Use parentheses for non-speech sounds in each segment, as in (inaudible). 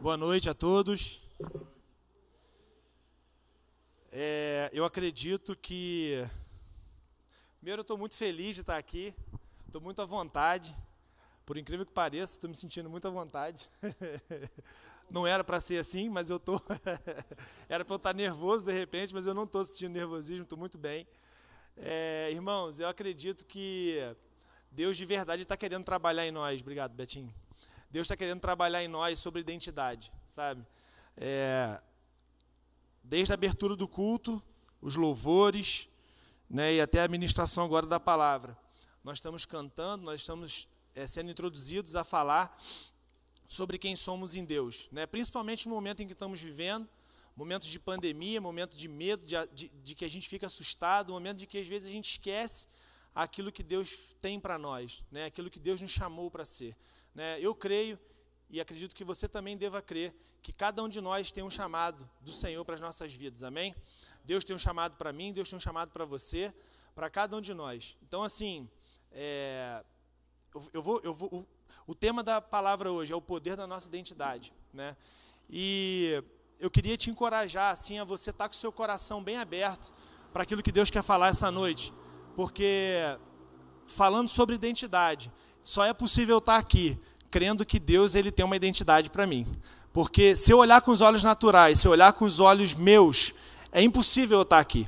Boa noite a todos. É, eu acredito que. Primeiro, eu estou muito feliz de estar aqui, estou muito à vontade. Por incrível que pareça, estou me sentindo muito à vontade. (laughs) Não era para ser assim, mas eu estou. (laughs) era para eu estar nervoso de repente, mas eu não estou sentindo nervosismo, estou muito bem. É, irmãos, eu acredito que Deus de verdade está querendo trabalhar em nós. Obrigado, Betinho. Deus está querendo trabalhar em nós sobre identidade, sabe? É, desde a abertura do culto, os louvores, né, e até a ministração agora da palavra. Nós estamos cantando, nós estamos é, sendo introduzidos a falar sobre quem somos em Deus, né? principalmente no momento em que estamos vivendo, momentos de pandemia, momentos de medo, de, de, de que a gente fica assustado, momento de que às vezes a gente esquece aquilo que Deus tem para nós, né? aquilo que Deus nos chamou para ser. Né? Eu creio e acredito que você também deva crer que cada um de nós tem um chamado do Senhor para as nossas vidas, amém? Deus tem um chamado para mim, Deus tem um chamado para você, para cada um de nós. Então, assim, é, eu, eu, vou, eu vou, o, o, tema da palavra hoje é o poder da nossa identidade, né? E eu queria te encorajar, assim, a você estar tá com o seu coração bem aberto para aquilo que Deus quer falar essa noite, porque falando sobre identidade, só é possível estar aqui crendo que Deus ele tem uma identidade para mim. Porque se eu olhar com os olhos naturais, se eu olhar com os olhos meus, é impossível eu estar aqui.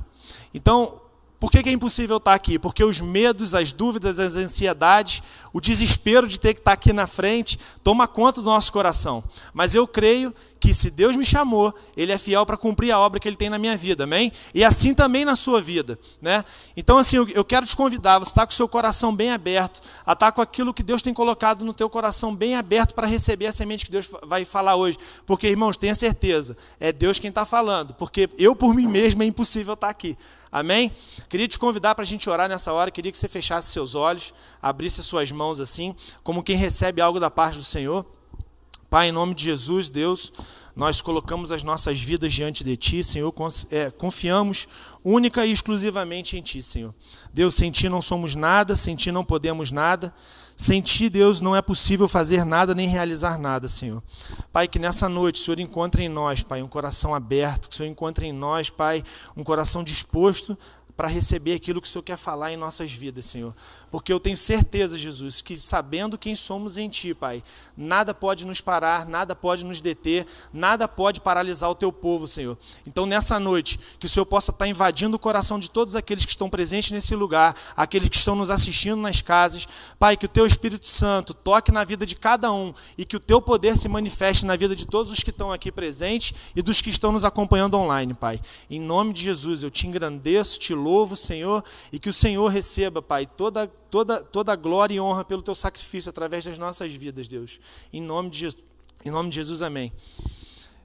Então, por que, é impossível estar aqui? Porque os medos, as dúvidas, as ansiedades, o desespero de ter que estar aqui na frente, toma conta do nosso coração. Mas eu creio que se Deus me chamou, Ele é fiel para cumprir a obra que Ele tem na minha vida, amém? E assim também na sua vida, né? Então, assim, eu quero te convidar, você está com o seu coração bem aberto, a estar com aquilo que Deus tem colocado no teu coração bem aberto para receber a semente que Deus vai falar hoje. Porque, irmãos, tenha certeza, é Deus quem está falando, porque eu por mim mesmo é impossível estar aqui. Amém? Queria te convidar para a gente orar nessa hora, queria que você fechasse seus olhos, abrisse suas mãos assim, como quem recebe algo da parte do Senhor. Pai, em nome de Jesus, Deus, nós colocamos as nossas vidas diante de Ti, Senhor, é, confiamos única e exclusivamente em Ti, Senhor. Deus, sem Ti não somos nada, sem Ti não podemos nada, sem Ti, Deus, não é possível fazer nada nem realizar nada, Senhor. Pai, que nessa noite o Senhor encontre em nós, Pai, um coração aberto, que o Senhor encontre em nós, Pai, um coração disposto para receber aquilo que o Senhor quer falar em nossas vidas, Senhor. Porque eu tenho certeza, Jesus, que sabendo quem somos em Ti, Pai, nada pode nos parar, nada pode nos deter, nada pode paralisar o Teu povo, Senhor. Então, nessa noite, que o Senhor possa estar invadindo o coração de todos aqueles que estão presentes nesse lugar, aqueles que estão nos assistindo nas casas. Pai, que o Teu Espírito Santo toque na vida de cada um e que o Teu poder se manifeste na vida de todos os que estão aqui presentes e dos que estão nos acompanhando online, Pai. Em nome de Jesus, eu te engrandeço, te louvo, Senhor, e que o Senhor receba, Pai, toda, toda, toda a glória e honra pelo teu sacrifício através das nossas vidas, Deus. Em nome de Jesus, em nome de Jesus amém.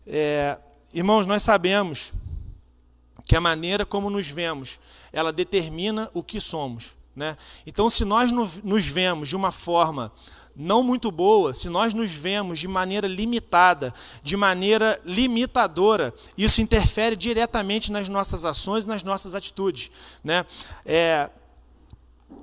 É, irmãos, nós sabemos que a maneira como nos vemos, ela determina o que somos. Né? Então, se nós nos vemos de uma forma não muito boa, se nós nos vemos de maneira limitada, de maneira limitadora, isso interfere diretamente nas nossas ações e nas nossas atitudes. Né? É,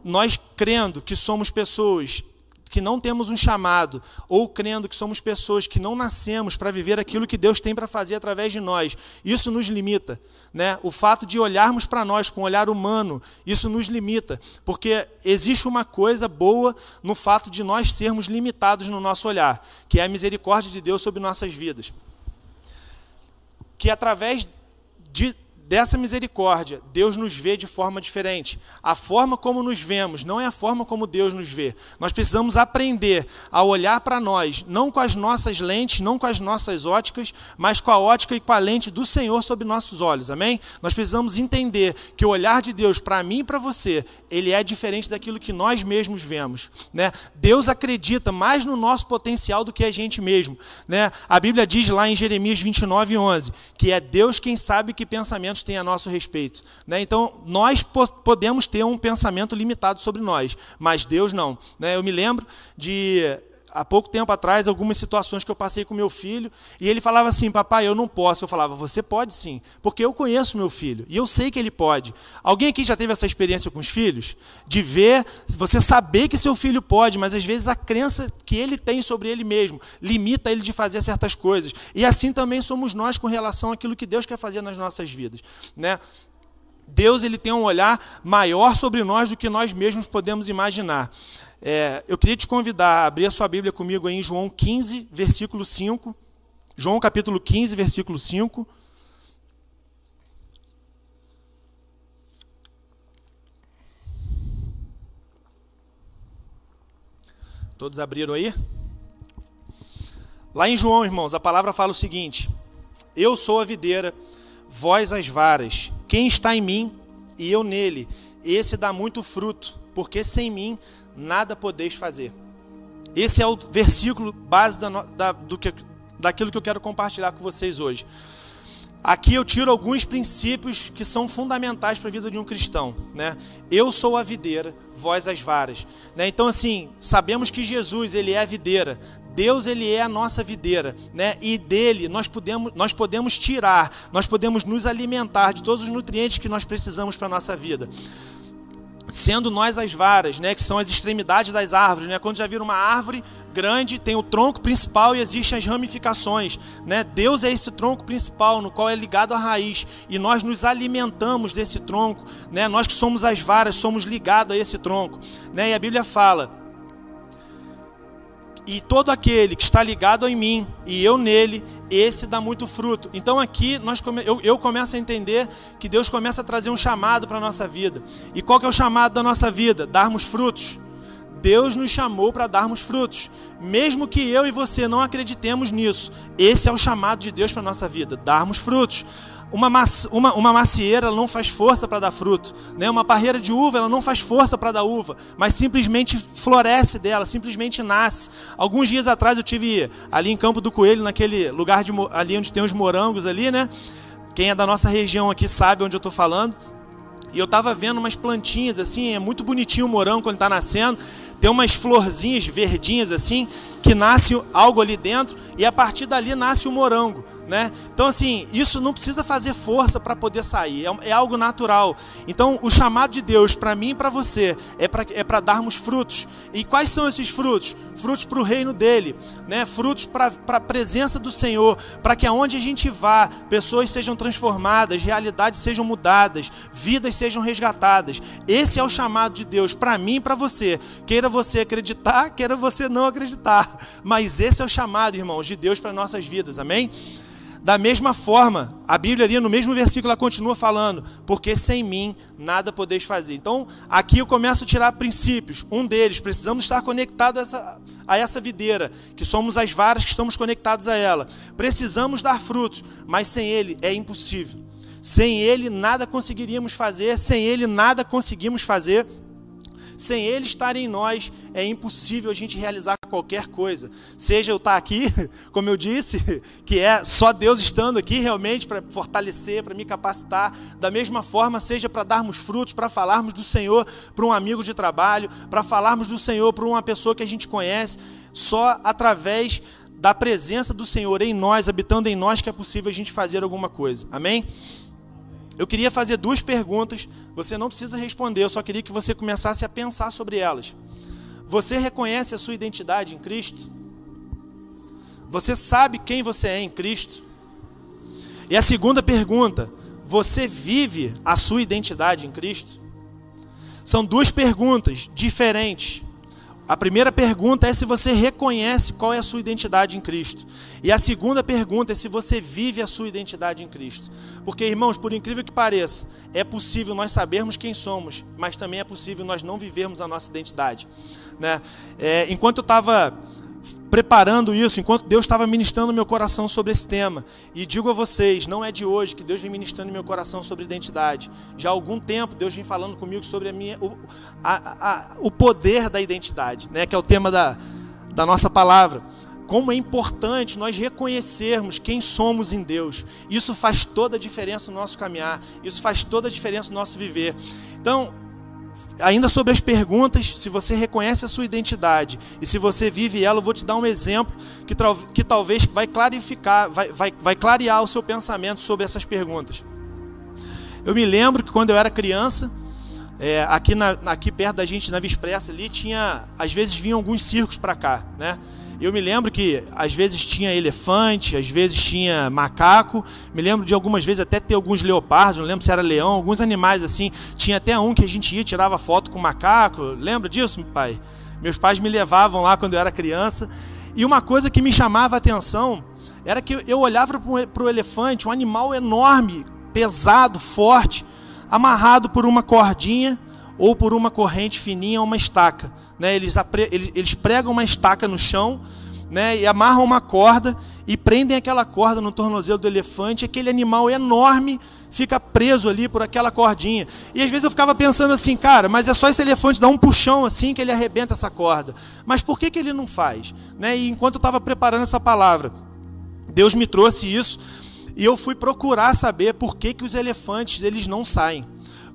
nós crendo que somos pessoas que não temos um chamado, ou crendo que somos pessoas que não nascemos para viver aquilo que Deus tem para fazer através de nós, isso nos limita. Né? O fato de olharmos para nós com um olhar humano, isso nos limita, porque existe uma coisa boa no fato de nós sermos limitados no nosso olhar, que é a misericórdia de Deus sobre nossas vidas. Que através de dessa misericórdia, Deus nos vê de forma diferente. A forma como nos vemos não é a forma como Deus nos vê. Nós precisamos aprender a olhar para nós, não com as nossas lentes, não com as nossas óticas, mas com a ótica e com a lente do Senhor sobre nossos olhos. Amém? Nós precisamos entender que o olhar de Deus para mim e para você, ele é diferente daquilo que nós mesmos vemos, né? Deus acredita mais no nosso potencial do que a gente mesmo, né? A Bíblia diz lá em Jeremias 29:11 que é Deus quem sabe que pensamento pensamentos têm a nosso respeito. Né? Então, nós podemos ter um pensamento limitado sobre nós, mas Deus não. Né? Eu me lembro de há pouco tempo atrás algumas situações que eu passei com meu filho e ele falava assim: Papai, eu não posso. Eu falava: Você pode sim, porque eu conheço meu filho e eu sei que ele pode. Alguém aqui já teve essa experiência com os filhos? De ver, você saber que seu filho pode, mas às vezes a crença que ele tem sobre ele mesmo limita ele de fazer certas coisas. E assim também somos nós com relação àquilo que Deus quer fazer nas nossas vidas. Né? Deus ele tem um olhar maior sobre nós do que nós mesmos podemos imaginar. É, eu queria te convidar a abrir a sua Bíblia comigo em João 15, versículo 5. João capítulo 15, versículo 5. Todos abriram aí? Lá em João, irmãos, a palavra fala o seguinte: Eu sou a videira, vós as varas. Quem está em mim e eu nele, esse dá muito fruto, porque sem mim nada podeis fazer. Esse é o versículo base da, da, do que, daquilo que eu quero compartilhar com vocês hoje. Aqui eu tiro alguns princípios que são fundamentais para a vida de um cristão. Né? Eu sou a videira, vós as varas. Né? Então, assim, sabemos que Jesus ele é a videira, Deus ele é a nossa videira, né? E dele nós podemos, nós podemos tirar, nós podemos nos alimentar de todos os nutrientes que nós precisamos para nossa vida sendo nós as varas, né, que são as extremidades das árvores, né? Quando já vira uma árvore grande, tem o tronco principal e existem as ramificações, né? Deus é esse tronco principal no qual é ligado à raiz e nós nos alimentamos desse tronco, né? Nós que somos as varas somos ligados a esse tronco, né? E a Bíblia fala e todo aquele que está ligado em mim e eu nele, esse dá muito fruto. Então aqui nós eu, eu começo a entender que Deus começa a trazer um chamado para a nossa vida. E qual que é o chamado da nossa vida? Darmos frutos. Deus nos chamou para darmos frutos. Mesmo que eu e você não acreditemos nisso, esse é o chamado de Deus para a nossa vida, darmos frutos. Uma, uma, uma macieira não faz força para dar fruto, né? uma parreira de uva ela não faz força para dar uva, mas simplesmente floresce dela, simplesmente nasce. Alguns dias atrás eu tive ali em Campo do Coelho, naquele lugar de, ali onde tem os morangos ali, né? Quem é da nossa região aqui sabe onde eu estou falando. E eu estava vendo umas plantinhas assim, é muito bonitinho o morango quando está nascendo. Tem umas florzinhas verdinhas assim, que nasce algo ali dentro e a partir dali nasce o morango. Né? Então, assim, isso não precisa fazer força para poder sair, é, é, algo natural. Então, o chamado de Deus para mim e para você é para é darmos frutos. E quais são esses frutos? Frutos para o reino dele, né? frutos para a presença do Senhor, para que aonde a gente vá, pessoas sejam transformadas, realidades sejam mudadas, vidas sejam resgatadas. Esse é o chamado de Deus para mim e para você. Queira você acreditar, queira você não acreditar, mas esse é o chamado, irmãos, de Deus para nossas vidas, amém? Da mesma forma, a Bíblia ali no mesmo versículo ela continua falando, porque sem mim nada podeis fazer. Então, aqui eu começo a tirar princípios. Um deles, precisamos estar conectados a essa, a essa videira, que somos as varas que estamos conectados a ela. Precisamos dar frutos, mas sem ele é impossível. Sem ele nada conseguiríamos fazer, sem ele nada conseguimos fazer. Sem Ele estar em nós, é impossível a gente realizar qualquer coisa. Seja eu estar aqui, (laughs) como eu disse, que é só Deus estando aqui realmente para fortalecer, para me capacitar. Da mesma forma, seja para darmos frutos, para falarmos do Senhor para um amigo de trabalho, para falarmos do Senhor para uma pessoa que a gente conhece, só através da presença do Senhor em nós, habitando em nós, que é possível a gente fazer alguma coisa. Amém? Eu queria fazer duas perguntas, você não precisa responder, eu só queria que você começasse a pensar sobre elas. Você reconhece a sua identidade em Cristo? Você sabe quem você é em Cristo? E a segunda pergunta, você vive a sua identidade em Cristo? São duas perguntas diferentes. A primeira pergunta é se você reconhece qual é a sua identidade em Cristo. E a segunda pergunta é se você vive a sua identidade em Cristo. Porque, irmãos, por incrível que pareça, é possível nós sabermos quem somos, mas também é possível nós não vivermos a nossa identidade. Né? É, enquanto eu estava preparando isso, enquanto Deus estava ministrando meu coração sobre esse tema. E digo a vocês, não é de hoje que Deus vem ministrando meu coração sobre identidade. Já há algum tempo Deus vem falando comigo sobre a minha, o, a, a, o poder da identidade, né? que é o tema da, da nossa palavra. Como é importante nós reconhecermos quem somos em Deus. Isso faz toda a diferença no nosso caminhar, isso faz toda a diferença no nosso viver. Então, ainda sobre as perguntas, se você reconhece a sua identidade e se você vive ela, eu vou te dar um exemplo que, que talvez vai clarificar, vai, vai, vai clarear o seu pensamento sobre essas perguntas. Eu me lembro que quando eu era criança, é, aqui, na, aqui perto da gente, na Via ali, tinha, às vezes vinham alguns circos para cá, né? Eu me lembro que às vezes tinha elefante, às vezes tinha macaco. Me lembro de algumas vezes até ter alguns leopardos, não lembro se era leão, alguns animais assim. Tinha até um que a gente ia, tirava foto com macaco. Lembra disso, meu pai? Meus pais me levavam lá quando eu era criança. E uma coisa que me chamava a atenção era que eu olhava para o elefante, um animal enorme, pesado, forte, amarrado por uma cordinha ou por uma corrente fininha uma estaca. Né? Eles, eles pregam uma estaca no chão né, e amarram uma corda e prendem aquela corda no tornozelo do elefante, aquele animal enorme fica preso ali por aquela cordinha. E às vezes eu ficava pensando assim, cara, mas é só esse elefante dar um puxão assim que ele arrebenta essa corda. Mas por que, que ele não faz? Né? E enquanto eu estava preparando essa palavra, Deus me trouxe isso e eu fui procurar saber por que, que os elefantes eles não saem.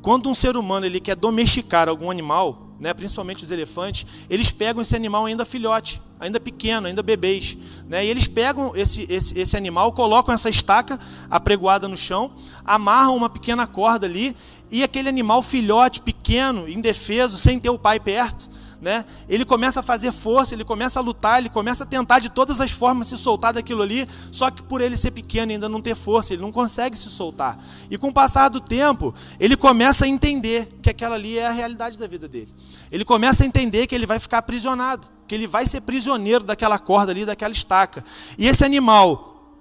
Quando um ser humano ele quer domesticar algum animal, né, principalmente os elefantes, eles pegam esse animal ainda filhote, ainda pequeno, ainda bebês. Né, e eles pegam esse, esse, esse animal, colocam essa estaca apregoada no chão, amarram uma pequena corda ali, e aquele animal filhote, pequeno, indefeso, sem ter o pai perto, né? Ele começa a fazer força, ele começa a lutar, ele começa a tentar de todas as formas se soltar daquilo ali, só que por ele ser pequeno e ainda não ter força, ele não consegue se soltar. E com o passar do tempo, ele começa a entender que aquela ali é a realidade da vida dele. Ele começa a entender que ele vai ficar aprisionado, que ele vai ser prisioneiro daquela corda ali, daquela estaca. E esse animal,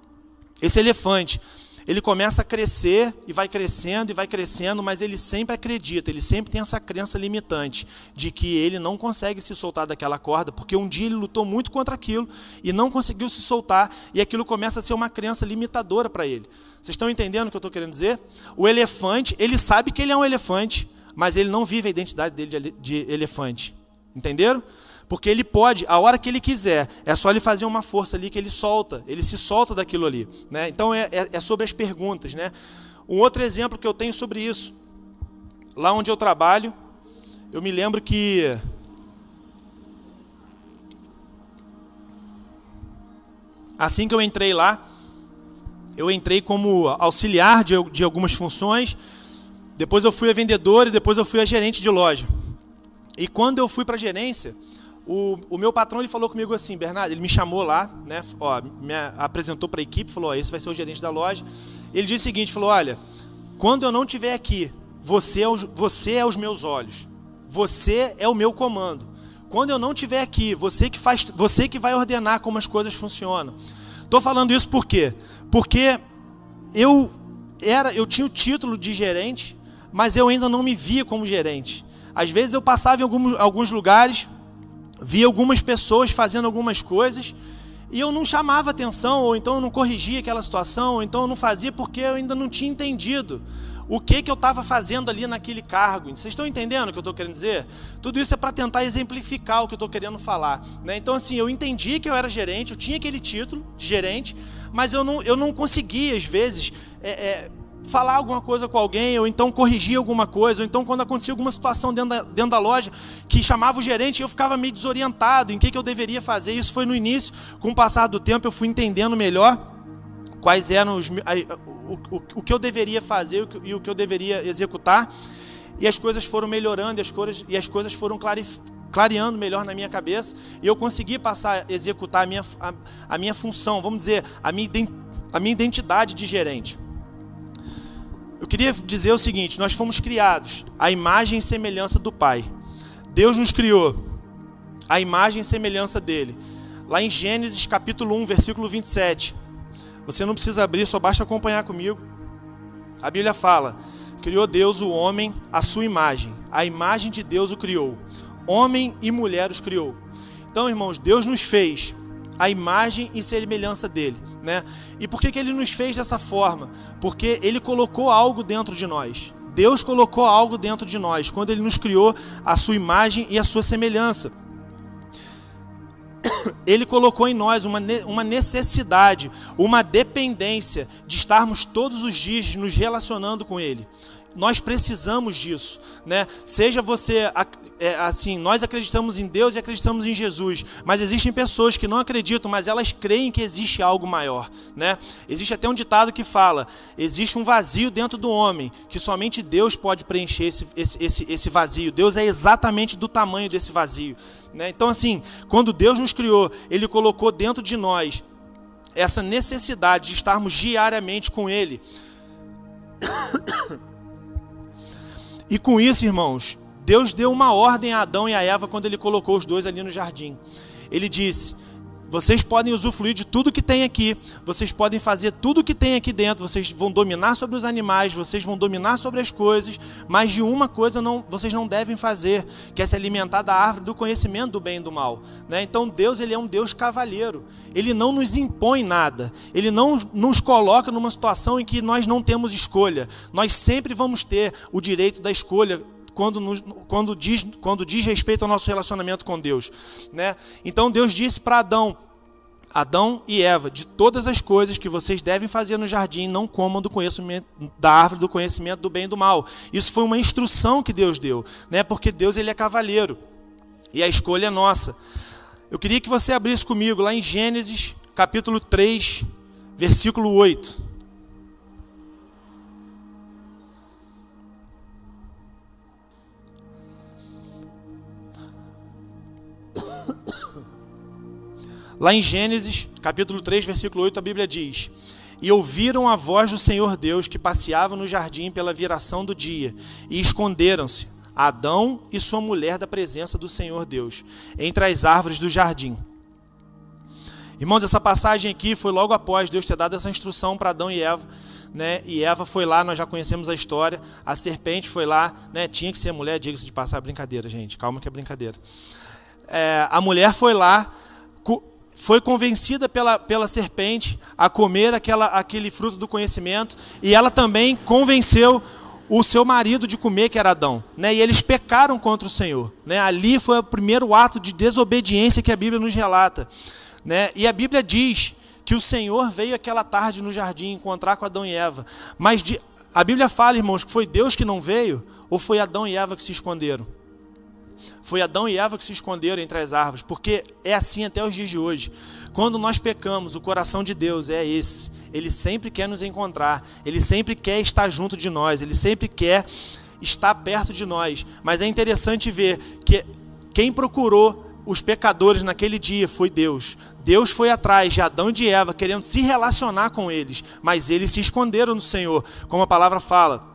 esse elefante, ele começa a crescer e vai crescendo e vai crescendo, mas ele sempre acredita, ele sempre tem essa crença limitante de que ele não consegue se soltar daquela corda, porque um dia ele lutou muito contra aquilo e não conseguiu se soltar, e aquilo começa a ser uma crença limitadora para ele. Vocês estão entendendo o que eu estou querendo dizer? O elefante, ele sabe que ele é um elefante, mas ele não vive a identidade dele de elefante. Entenderam? Porque ele pode, a hora que ele quiser, é só ele fazer uma força ali que ele solta, ele se solta daquilo ali. Né? Então é, é, é sobre as perguntas. Né? Um outro exemplo que eu tenho sobre isso, lá onde eu trabalho, eu me lembro que assim que eu entrei lá, eu entrei como auxiliar de, de algumas funções, depois eu fui a vendedor e depois eu fui a gerente de loja. E quando eu fui para a gerência, o, o meu patrão ele falou comigo assim, Bernardo, ele me chamou lá, né, ó, me apresentou para a equipe, falou, ó, esse vai ser o gerente da loja. Ele disse o seguinte, falou, olha, quando eu não estiver aqui, você é, os, você é os meus olhos, você é o meu comando. Quando eu não estiver aqui, você que faz, você que vai ordenar como as coisas funcionam. Estou falando isso por quê? Porque eu era, eu tinha o título de gerente, mas eu ainda não me via como gerente. Às vezes eu passava em alguns, alguns lugares, via algumas pessoas fazendo algumas coisas e eu não chamava atenção, ou então eu não corrigia aquela situação, ou então eu não fazia porque eu ainda não tinha entendido o que, que eu estava fazendo ali naquele cargo. Vocês estão entendendo o que eu estou querendo dizer? Tudo isso é para tentar exemplificar o que eu estou querendo falar. Né? Então, assim, eu entendi que eu era gerente, eu tinha aquele título de gerente, mas eu não, eu não conseguia, às vezes, é, é, falar alguma coisa com alguém, ou então corrigir alguma coisa, ou então quando acontecia alguma situação dentro da, dentro da loja que chamava o gerente, eu ficava meio desorientado em que, que eu deveria fazer. Isso foi no início, com o passar do tempo eu fui entendendo melhor quais eram os, o, o, o que eu deveria fazer e o que eu deveria executar. E as coisas foram melhorando e as coisas, e as coisas foram clareando melhor na minha cabeça. E eu consegui passar a executar a minha, a, a minha função, vamos dizer, a minha, a minha identidade de gerente. Eu queria dizer o seguinte: nós fomos criados à imagem e semelhança do Pai. Deus nos criou à imagem e semelhança dele. Lá em Gênesis capítulo 1, versículo 27. Você não precisa abrir, só basta acompanhar comigo. A Bíblia fala: Criou Deus o homem à sua imagem. A imagem de Deus o criou. Homem e mulher os criou. Então, irmãos, Deus nos fez a imagem e semelhança dele. Né? E por que, que ele nos fez dessa forma? Porque ele colocou algo dentro de nós. Deus colocou algo dentro de nós quando ele nos criou a sua imagem e a sua semelhança. (coughs) Ele colocou em nós uma, uma necessidade, uma dependência de estarmos todos os dias nos relacionando com Ele. Nós precisamos disso, né? Seja você é, assim, nós acreditamos em Deus e acreditamos em Jesus, mas existem pessoas que não acreditam, mas elas creem que existe algo maior, né? Existe até um ditado que fala: existe um vazio dentro do homem que somente Deus pode preencher esse, esse, esse, esse vazio. Deus é exatamente do tamanho desse vazio, né? Então, assim, quando Deus nos criou, Ele colocou dentro de nós essa necessidade de estarmos diariamente com Ele. (coughs) E com isso, irmãos, Deus deu uma ordem a Adão e a Eva quando ele colocou os dois ali no jardim. Ele disse: vocês podem usufruir de tudo que tem aqui, vocês podem fazer tudo que tem aqui dentro, vocês vão dominar sobre os animais, vocês vão dominar sobre as coisas, mas de uma coisa não, vocês não devem fazer, que é se alimentar da árvore do conhecimento do bem e do mal. Né? Então Deus ele é um Deus cavalheiro, ele não nos impõe nada, ele não nos coloca numa situação em que nós não temos escolha, nós sempre vamos ter o direito da escolha quando, nos, quando, diz, quando diz respeito ao nosso relacionamento com Deus. Né? Então Deus disse para Adão, Adão e Eva, de todas as coisas que vocês devem fazer no jardim, não comam do conhecimento da árvore do conhecimento do bem e do mal. Isso foi uma instrução que Deus deu, né? Porque Deus ele é cavalheiro e a escolha é nossa. Eu queria que você abrisse comigo lá em Gênesis, capítulo 3, versículo 8. Lá em Gênesis, capítulo 3, versículo 8, a Bíblia diz: E ouviram a voz do Senhor Deus que passeava no jardim pela viração do dia, e esconderam-se, Adão e sua mulher da presença do Senhor Deus, entre as árvores do jardim. Irmãos, essa passagem aqui foi logo após Deus ter dado essa instrução para Adão e Eva. Né? E Eva foi lá, nós já conhecemos a história. A serpente foi lá, né? tinha que ser mulher, diga-se de passar, brincadeira, gente, calma que é brincadeira. É, a mulher foi lá, foi convencida pela, pela serpente a comer aquela, aquele fruto do conhecimento, e ela também convenceu o seu marido de comer, que era Adão. Né? E eles pecaram contra o Senhor. Né? Ali foi o primeiro ato de desobediência que a Bíblia nos relata. Né? E a Bíblia diz que o Senhor veio aquela tarde no jardim encontrar com Adão e Eva. Mas de, a Bíblia fala, irmãos, que foi Deus que não veio, ou foi Adão e Eva que se esconderam? Foi Adão e Eva que se esconderam entre as árvores, porque é assim até os dias de hoje. Quando nós pecamos, o coração de Deus é esse. Ele sempre quer nos encontrar, ele sempre quer estar junto de nós, ele sempre quer estar perto de nós. Mas é interessante ver que quem procurou os pecadores naquele dia foi Deus. Deus foi atrás de Adão e de Eva, querendo se relacionar com eles, mas eles se esconderam no Senhor, como a palavra fala.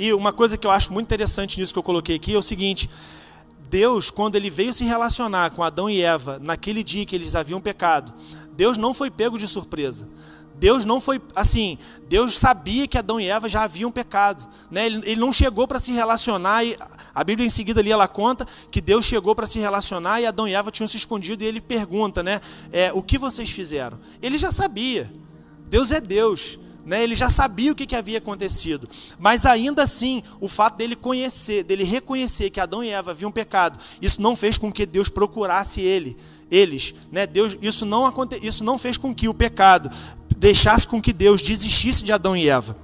E uma coisa que eu acho muito interessante nisso que eu coloquei aqui é o seguinte: Deus, quando ele veio se relacionar com Adão e Eva naquele dia que eles haviam pecado, Deus não foi pego de surpresa. Deus não foi assim, Deus sabia que Adão e Eva já haviam pecado, né? ele, ele não chegou para se relacionar e a Bíblia em seguida ali ela conta que Deus chegou para se relacionar e Adão e Eva tinham se escondido e ele pergunta, né? É, o que vocês fizeram? Ele já sabia. Deus é Deus. Né? Ele já sabia o que, que havia acontecido. Mas ainda assim, o fato dele conhecer, dele reconhecer que Adão e Eva haviam pecado, isso não fez com que Deus procurasse ele, eles. Né? Deus, isso, não aconte, isso não fez com que o pecado deixasse com que Deus desistisse de Adão e Eva.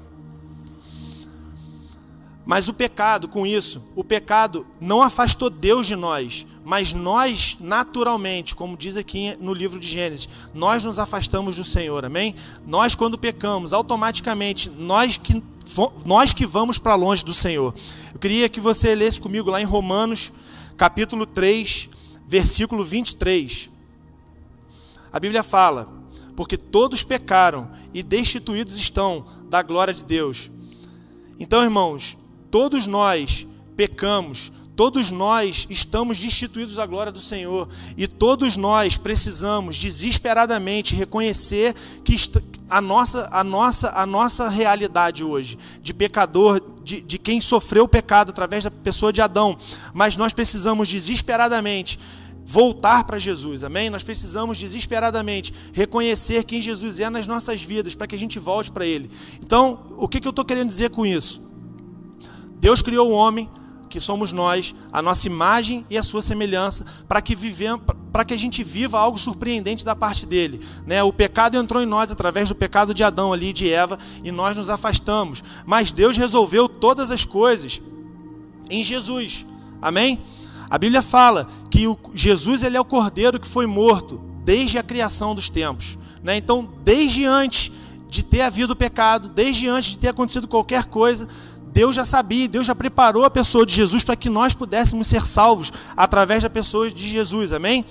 Mas o pecado, com isso, o pecado não afastou Deus de nós, mas nós, naturalmente, como diz aqui no livro de Gênesis, nós nos afastamos do Senhor, amém? Nós, quando pecamos, automaticamente, nós que, nós que vamos para longe do Senhor. Eu queria que você lesse comigo lá em Romanos, capítulo 3, versículo 23. A Bíblia fala: Porque todos pecaram e destituídos estão da glória de Deus. Então, irmãos, Todos nós pecamos, todos nós estamos destituídos da glória do Senhor e todos nós precisamos desesperadamente reconhecer que a nossa, a nossa, a nossa realidade hoje de pecador, de, de quem sofreu o pecado através da pessoa de Adão, mas nós precisamos desesperadamente voltar para Jesus, amém? Nós precisamos desesperadamente reconhecer quem Jesus é nas nossas vidas para que a gente volte para Ele. Então, o que, que eu estou querendo dizer com isso? Deus criou o homem, que somos nós, a nossa imagem e a sua semelhança, para que, vivemos, para que a gente viva algo surpreendente da parte dele. Né? O pecado entrou em nós através do pecado de Adão ali, de Eva, e nós nos afastamos. Mas Deus resolveu todas as coisas em Jesus. Amém? A Bíblia fala que o Jesus ele é o cordeiro que foi morto desde a criação dos tempos. Né? Então, desde antes de ter havido o pecado, desde antes de ter acontecido qualquer coisa, Deus já sabia, Deus já preparou a pessoa de Jesus para que nós pudéssemos ser salvos através da pessoa de Jesus, amém?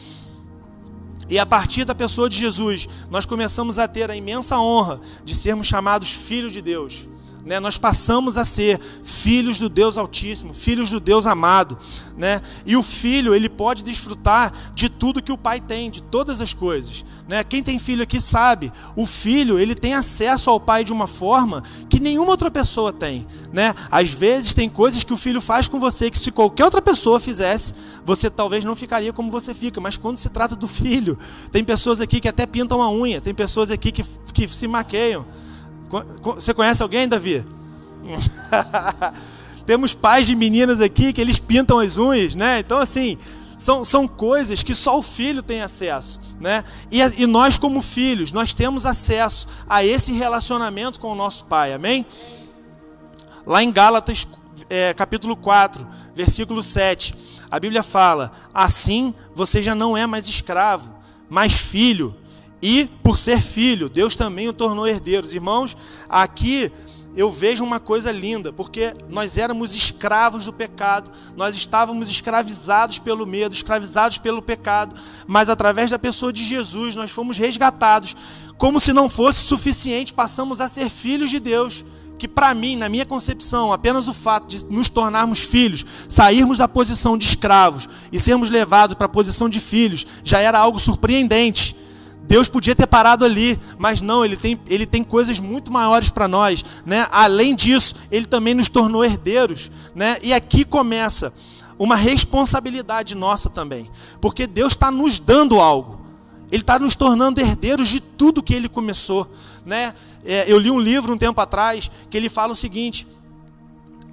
E a partir da pessoa de Jesus, nós começamos a ter a imensa honra de sermos chamados filhos de Deus né, nós passamos a ser filhos do Deus Altíssimo, filhos do Deus amado, né? E o filho ele pode desfrutar de tudo que o pai tem, de todas as coisas, né? Quem tem filho aqui sabe, o filho ele tem acesso ao pai de uma forma que nenhuma outra pessoa tem, né? Às vezes tem coisas que o filho faz com você que se qualquer outra pessoa fizesse, você talvez não ficaria como você fica, mas quando se trata do filho, tem pessoas aqui que até pintam a unha, tem pessoas aqui que, que se maqueiam você conhece alguém, Davi? (laughs) Temos pais de meninas aqui que eles pintam as unhas, né? Então, assim, são, são coisas que só o filho tem acesso, né? E, e nós, como filhos, nós temos acesso a esse relacionamento com o nosso pai, amém? Lá em Gálatas, é, capítulo 4, versículo 7, a Bíblia fala: Assim você já não é mais escravo, mas filho e por ser filho, Deus também o tornou herdeiros. Irmãos, aqui eu vejo uma coisa linda, porque nós éramos escravos do pecado, nós estávamos escravizados pelo medo, escravizados pelo pecado, mas através da pessoa de Jesus nós fomos resgatados. Como se não fosse suficiente, passamos a ser filhos de Deus. Que para mim, na minha concepção, apenas o fato de nos tornarmos filhos, sairmos da posição de escravos e sermos levados para a posição de filhos, já era algo surpreendente. Deus podia ter parado ali, mas não, ele tem, ele tem coisas muito maiores para nós. Né? Além disso, ele também nos tornou herdeiros. Né? E aqui começa uma responsabilidade nossa também, porque Deus está nos dando algo, Ele está nos tornando herdeiros de tudo que Ele começou. Né? É, eu li um livro um tempo atrás que ele fala o seguinte: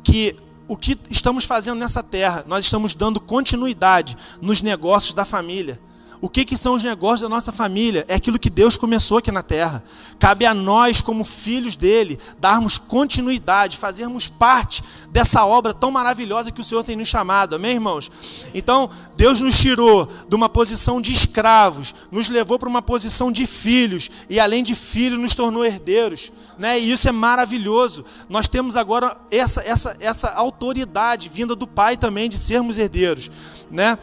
que o que estamos fazendo nessa terra, nós estamos dando continuidade nos negócios da família. O que, que são os negócios da nossa família? É aquilo que Deus começou aqui na terra. Cabe a nós, como filhos dele, darmos continuidade, fazermos parte dessa obra tão maravilhosa que o Senhor tem nos chamado. Amém, irmãos? Então, Deus nos tirou de uma posição de escravos, nos levou para uma posição de filhos, e além de filhos, nos tornou herdeiros. Né? E isso é maravilhoso. Nós temos agora essa, essa, essa autoridade vinda do Pai também de sermos herdeiros. Né?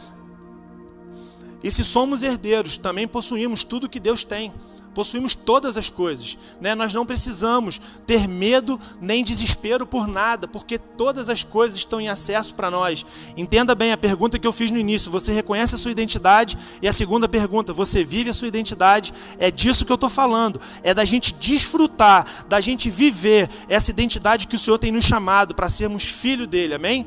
E se somos herdeiros, também possuímos tudo que Deus tem. Possuímos todas as coisas, né? Nós não precisamos ter medo nem desespero por nada, porque todas as coisas estão em acesso para nós. Entenda bem a pergunta que eu fiz no início: você reconhece a sua identidade? E a segunda pergunta: você vive a sua identidade? É disso que eu estou falando. É da gente desfrutar, da gente viver essa identidade que o Senhor tem nos chamado para sermos filho dele. Amém?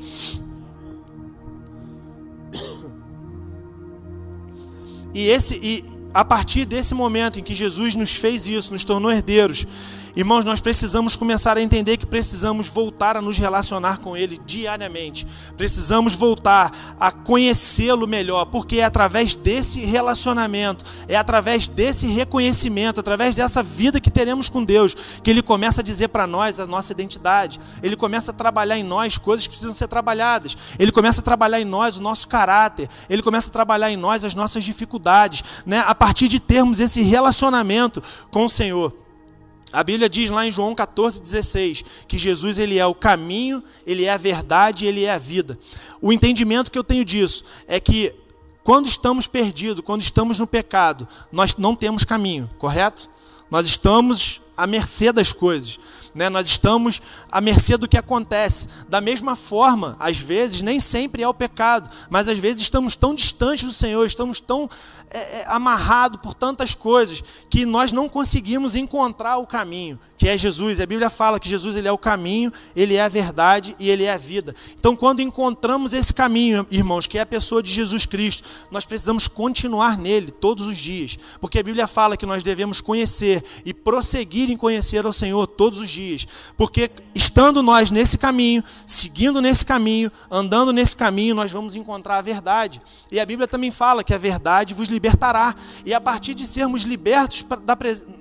E, esse, e a partir desse momento em que Jesus nos fez isso, nos tornou herdeiros, Irmãos, nós precisamos começar a entender que precisamos voltar a nos relacionar com Ele diariamente. Precisamos voltar a conhecê-lo melhor, porque é através desse relacionamento, é através desse reconhecimento, através dessa vida que teremos com Deus, que Ele começa a dizer para nós a nossa identidade. Ele começa a trabalhar em nós coisas que precisam ser trabalhadas. Ele começa a trabalhar em nós o nosso caráter. Ele começa a trabalhar em nós as nossas dificuldades, né? A partir de termos esse relacionamento com o Senhor. A Bíblia diz lá em João 14,16 que Jesus ele é o caminho, ele é a verdade, ele é a vida. O entendimento que eu tenho disso é que quando estamos perdidos, quando estamos no pecado, nós não temos caminho, correto? Nós estamos à mercê das coisas. Né? Nós estamos à mercê do que acontece. Da mesma forma, às vezes, nem sempre é o pecado, mas às vezes estamos tão distantes do Senhor, estamos tão é, é, amarrados por tantas coisas, que nós não conseguimos encontrar o caminho, que é Jesus. A Bíblia fala que Jesus ele é o caminho, ele é a verdade e ele é a vida. Então, quando encontramos esse caminho, irmãos, que é a pessoa de Jesus Cristo, nós precisamos continuar nele todos os dias, porque a Bíblia fala que nós devemos conhecer e prosseguir em conhecer ao Senhor todos os dias. Porque estando nós nesse caminho, seguindo nesse caminho, andando nesse caminho, nós vamos encontrar a verdade. E a Bíblia também fala que a verdade vos libertará. E a partir de sermos libertos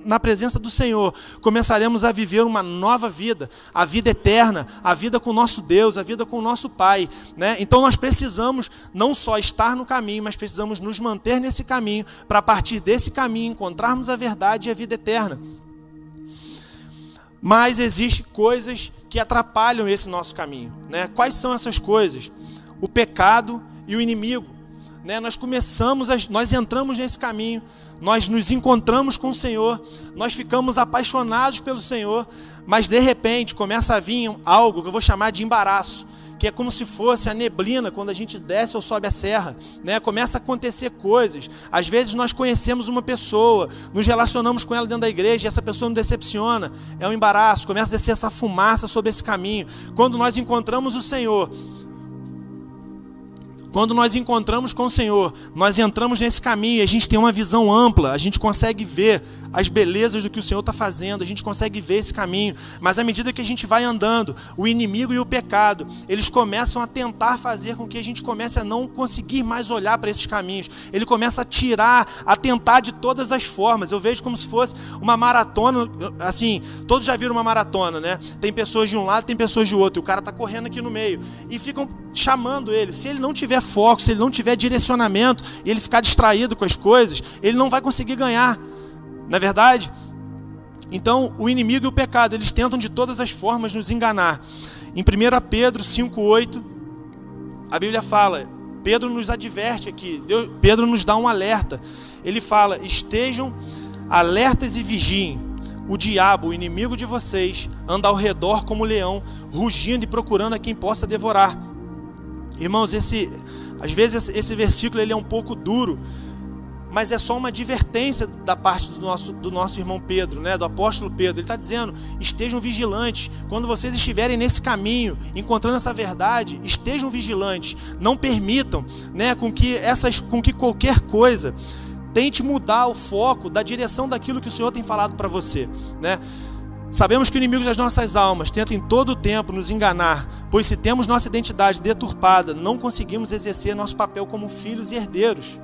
na presença do Senhor, começaremos a viver uma nova vida, a vida eterna, a vida com o nosso Deus, a vida com o nosso Pai. Né? Então nós precisamos não só estar no caminho, mas precisamos nos manter nesse caminho, para a partir desse caminho encontrarmos a verdade e a vida eterna. Mas existem coisas que atrapalham esse nosso caminho. Né? Quais são essas coisas? O pecado e o inimigo. Né? Nós começamos, nós entramos nesse caminho, nós nos encontramos com o Senhor, nós ficamos apaixonados pelo Senhor, mas de repente começa a vir algo que eu vou chamar de embaraço que é como se fosse a neblina quando a gente desce ou sobe a serra, né? Começa a acontecer coisas. Às vezes nós conhecemos uma pessoa, nos relacionamos com ela dentro da igreja e essa pessoa nos decepciona. É um embaraço, começa a descer essa fumaça sobre esse caminho. Quando nós encontramos o Senhor, quando nós encontramos com o Senhor, nós entramos nesse caminho e a gente tem uma visão ampla, a gente consegue ver as belezas do que o Senhor está fazendo, a gente consegue ver esse caminho, mas à medida que a gente vai andando, o inimigo e o pecado, eles começam a tentar fazer com que a gente comece a não conseguir mais olhar para esses caminhos. Ele começa a tirar, a tentar de todas as formas. Eu vejo como se fosse uma maratona, assim, todos já viram uma maratona, né? Tem pessoas de um lado, tem pessoas de outro, e o cara está correndo aqui no meio e ficam chamando ele. Se ele não tiver foco, se ele não tiver direcionamento e ele ficar distraído com as coisas, ele não vai conseguir ganhar. Não é verdade? Então, o inimigo e o pecado, eles tentam de todas as formas nos enganar. Em 1 Pedro 5,8, a Bíblia fala, Pedro nos adverte aqui, Deus, Pedro nos dá um alerta. Ele fala: estejam alertas e vigiem. O diabo, o inimigo de vocês, anda ao redor como leão, rugindo e procurando a quem possa devorar. Irmãos, esse, às vezes esse versículo ele é um pouco duro, mas é só uma advertência da parte do nosso, do nosso irmão Pedro, né, do apóstolo Pedro. Ele está dizendo: estejam vigilantes. Quando vocês estiverem nesse caminho, encontrando essa verdade, estejam vigilantes. Não permitam né, com, que essas, com que qualquer coisa tente mudar o foco da direção daquilo que o Senhor tem falado para você. Né? Sabemos que o inimigo das nossas almas tenta em todo o tempo nos enganar, pois se temos nossa identidade deturpada, não conseguimos exercer nosso papel como filhos e herdeiros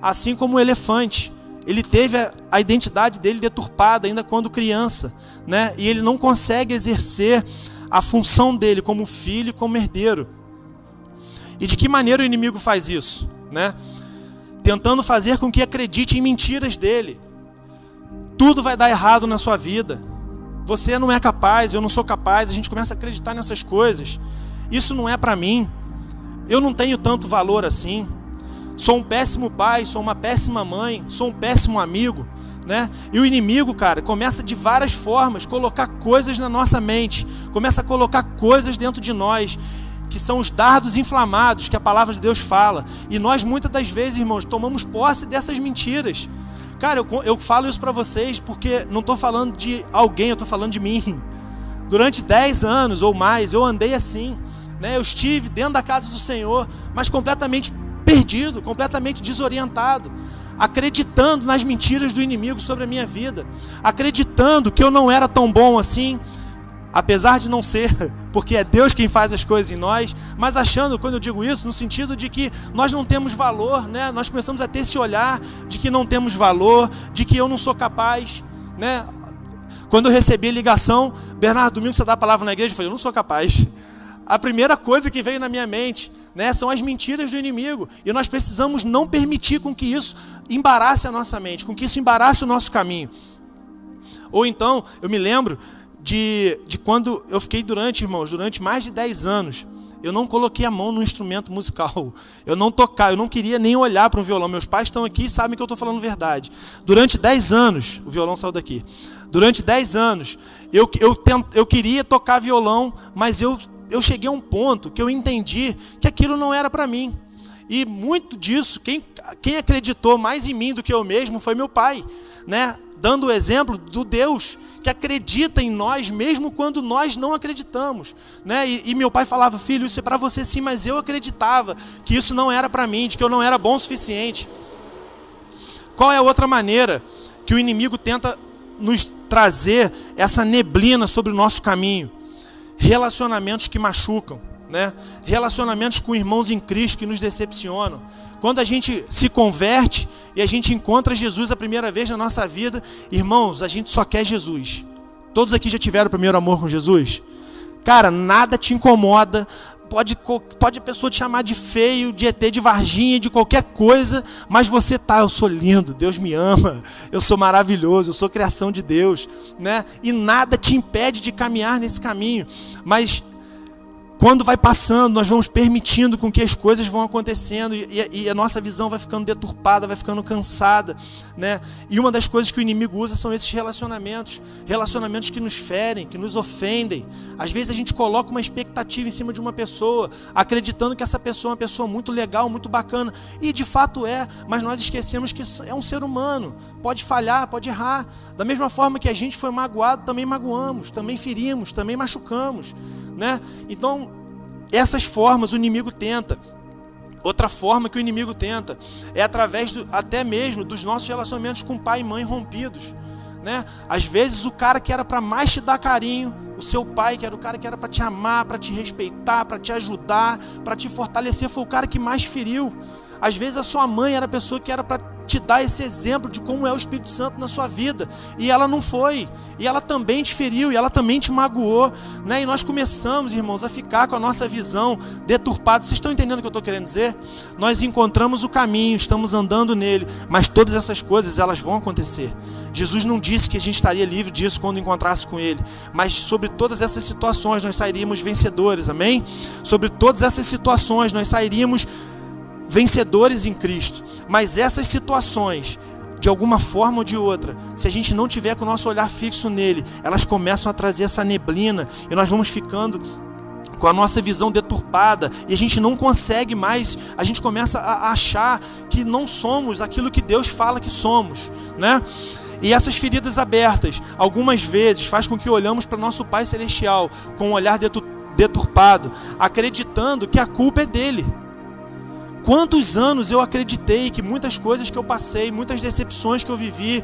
assim como o elefante. Ele teve a identidade dele deturpada ainda quando criança, né? E ele não consegue exercer a função dele como filho como herdeiro. E de que maneira o inimigo faz isso, né? Tentando fazer com que acredite em mentiras dele. Tudo vai dar errado na sua vida. Você não é capaz, eu não sou capaz. A gente começa a acreditar nessas coisas. Isso não é para mim. Eu não tenho tanto valor assim sou um péssimo pai, sou uma péssima mãe, sou um péssimo amigo, né? E o inimigo, cara, começa de várias formas colocar coisas na nossa mente, começa a colocar coisas dentro de nós que são os dardos inflamados que a palavra de Deus fala. E nós muitas das vezes, irmãos, tomamos posse dessas mentiras. Cara, eu, eu falo isso para vocês porque não estou falando de alguém, eu estou falando de mim. (laughs) Durante 10 anos ou mais, eu andei assim. Né? Eu estive dentro da casa do Senhor, mas completamente perdido, completamente desorientado, acreditando nas mentiras do inimigo sobre a minha vida, acreditando que eu não era tão bom assim, apesar de não ser, (laughs) porque é Deus quem faz as coisas em nós, mas achando, quando eu digo isso, no sentido de que nós não temos valor, né? Nós começamos a ter esse olhar de que não temos valor, de que eu não sou capaz, né? Quando eu recebi a ligação, Bernardo, domingo você dá a palavra na igreja, eu falei, eu não sou capaz. A primeira coisa que veio na minha mente né, são as mentiras do inimigo. E nós precisamos não permitir com que isso embarace a nossa mente, com que isso embarace o nosso caminho. Ou então, eu me lembro de, de quando eu fiquei durante, irmãos, durante mais de 10 anos, eu não coloquei a mão no instrumento musical. (laughs) Eu não tocar, eu não queria nem olhar para um violão. Meus pais estão aqui e sabem que eu estou falando verdade. Durante 10 anos, o violão saiu daqui. Durante 10 anos, eu, eu, tent, eu queria tocar violão, mas eu eu cheguei a um ponto que eu entendi que aquilo não era para mim. E muito disso, quem, quem acreditou mais em mim do que eu mesmo foi meu pai, né? Dando o exemplo do Deus que acredita em nós mesmo quando nós não acreditamos, né? E, e meu pai falava, filho, isso é para você sim, mas eu acreditava que isso não era para mim, de que eu não era bom o suficiente. Qual é a outra maneira que o inimigo tenta nos trazer essa neblina sobre o nosso caminho. Relacionamentos que machucam, né? Relacionamentos com irmãos em Cristo que nos decepcionam. Quando a gente se converte e a gente encontra Jesus a primeira vez na nossa vida, irmãos, a gente só quer Jesus. Todos aqui já tiveram o primeiro amor com Jesus? Cara, nada te incomoda, pode, pode a pessoa te chamar de feio, de ET, de Varginha, de qualquer coisa, mas você tá, eu sou lindo, Deus me ama, eu sou maravilhoso, eu sou criação de Deus, né? E nada te impede de caminhar nesse caminho. Mas quando vai passando, nós vamos permitindo com que as coisas vão acontecendo e, e, a nossa visão vai ficando deturpada, vai ficando cansada, né? E uma das coisas que o inimigo usa são esses relacionamentos, relacionamentos que nos ferem, que nos ofendem. Às vezes a gente coloca uma expectativa em cima de uma pessoa, acreditando que essa pessoa é uma pessoa muito legal, muito bacana, e de fato é, mas nós esquecemos que é um ser humano, pode falhar, pode errar. Da mesma forma que a gente foi magoado, também magoamos, também ferimos, também machucamos né? Então, essas formas o inimigo tenta. Outra forma que o inimigo tenta é através do, até mesmo dos nossos relacionamentos com pai e mãe rompidos. Né? Às vezes o cara que era para mais te dar carinho, o seu pai, que era o cara que era para te amar, para te respeitar, para te ajudar, para te fortalecer, foi o cara que mais feriu. Às vezes a sua mãe era a pessoa que era para te dar esse exemplo de como é o Espírito Santo na sua vida, e ela não foi, e ela também te feriu, e ela também te magoou, né? E nós começamos, irmãos, a ficar com a nossa visão deturpada. Vocês estão entendendo o que eu estou querendo dizer? Nós encontramos o caminho, estamos andando nele, mas todas essas coisas elas vão acontecer. Jesus não disse que a gente estaria livre disso quando encontrasse com Ele, mas sobre todas essas situações nós sairíamos vencedores, amém? Sobre todas essas situações nós sairíamos vencedores em Cristo. Mas essas situações, de alguma forma ou de outra, se a gente não tiver com o nosso olhar fixo nele, elas começam a trazer essa neblina e nós vamos ficando com a nossa visão deturpada e a gente não consegue mais, a gente começa a achar que não somos aquilo que Deus fala que somos, né? E essas feridas abertas, algumas vezes, faz com que olhamos para nosso Pai Celestial com um olhar deturpado, acreditando que a culpa é dele. Quantos anos eu acreditei que muitas coisas que eu passei, muitas decepções que eu vivi,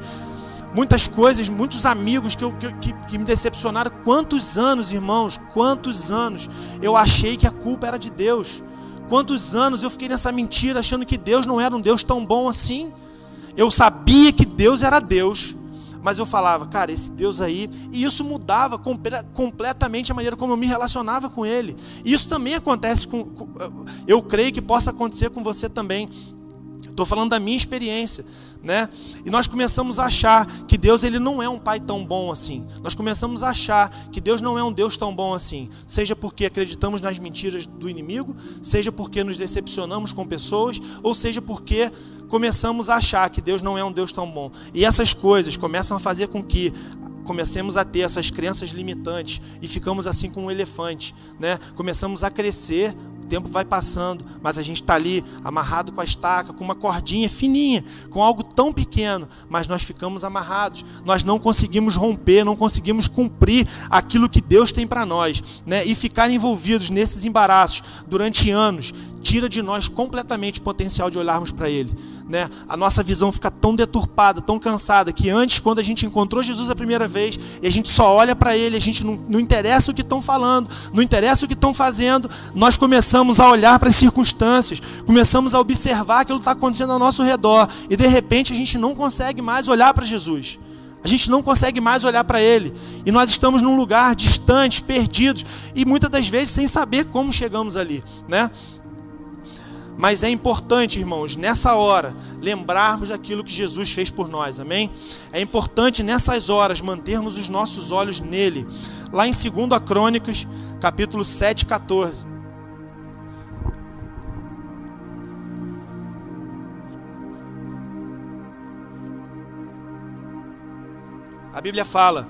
muitas coisas, muitos amigos que, eu, que, que, me decepcionaram. Quantos anos, irmãos, quantos anos eu achei que a culpa era de Deus? Quantos anos eu fiquei nessa mentira achando que Deus não era um Deus tão bom assim? Eu sabia que Deus era Deus, mas eu falava, cara, esse Deus aí, e isso mudava completamente a maneira como eu me relacionava com Ele. E isso também acontece com, eu creio que possa acontecer com você também. Estou falando da minha experiência, né? E nós começamos a achar que Deus ele não é um pai tão bom assim. Nós começamos a achar que Deus não é um Deus tão bom assim. Seja porque acreditamos nas mentiras do inimigo, seja porque nos decepcionamos com pessoas, ou seja porque começamos a achar que Deus não é um Deus tão bom. E essas coisas começam a fazer com que comecemos a ter essas crenças limitantes e ficamos assim como um elefante, né? Começamos a crescer tempo vai passando, mas a gente está ali amarrado com a estaca, com uma cordinha fininha, com algo tão pequeno, mas nós ficamos amarrados. Nós não conseguimos romper, não conseguimos cumprir aquilo que Deus tem para nós, né? E ficar envolvidos nesses embaraços durante anos tira de nós completamente o potencial de olharmos para Ele. Né? A nossa visão fica tão deturpada, tão cansada, que antes, quando a gente encontrou Jesus a primeira vez, e a gente só olha para Ele, a gente não, não interessa o que estão falando, não interessa o que estão fazendo, nós começamos a olhar para as circunstâncias, começamos a observar aquilo que está acontecendo ao nosso redor, e de repente a gente não consegue mais olhar para Jesus. A gente não consegue mais olhar para Ele. E nós estamos num lugar distante, perdidos, e muitas das vezes sem saber como chegamos ali. Né? Mas é importante, irmãos, nessa hora, lembrarmos daquilo que Jesus fez por nós, amém? É importante nessas horas mantermos os nossos olhos nele. Lá em 2 Crônicas, capítulo 7, 14. A Bíblia fala: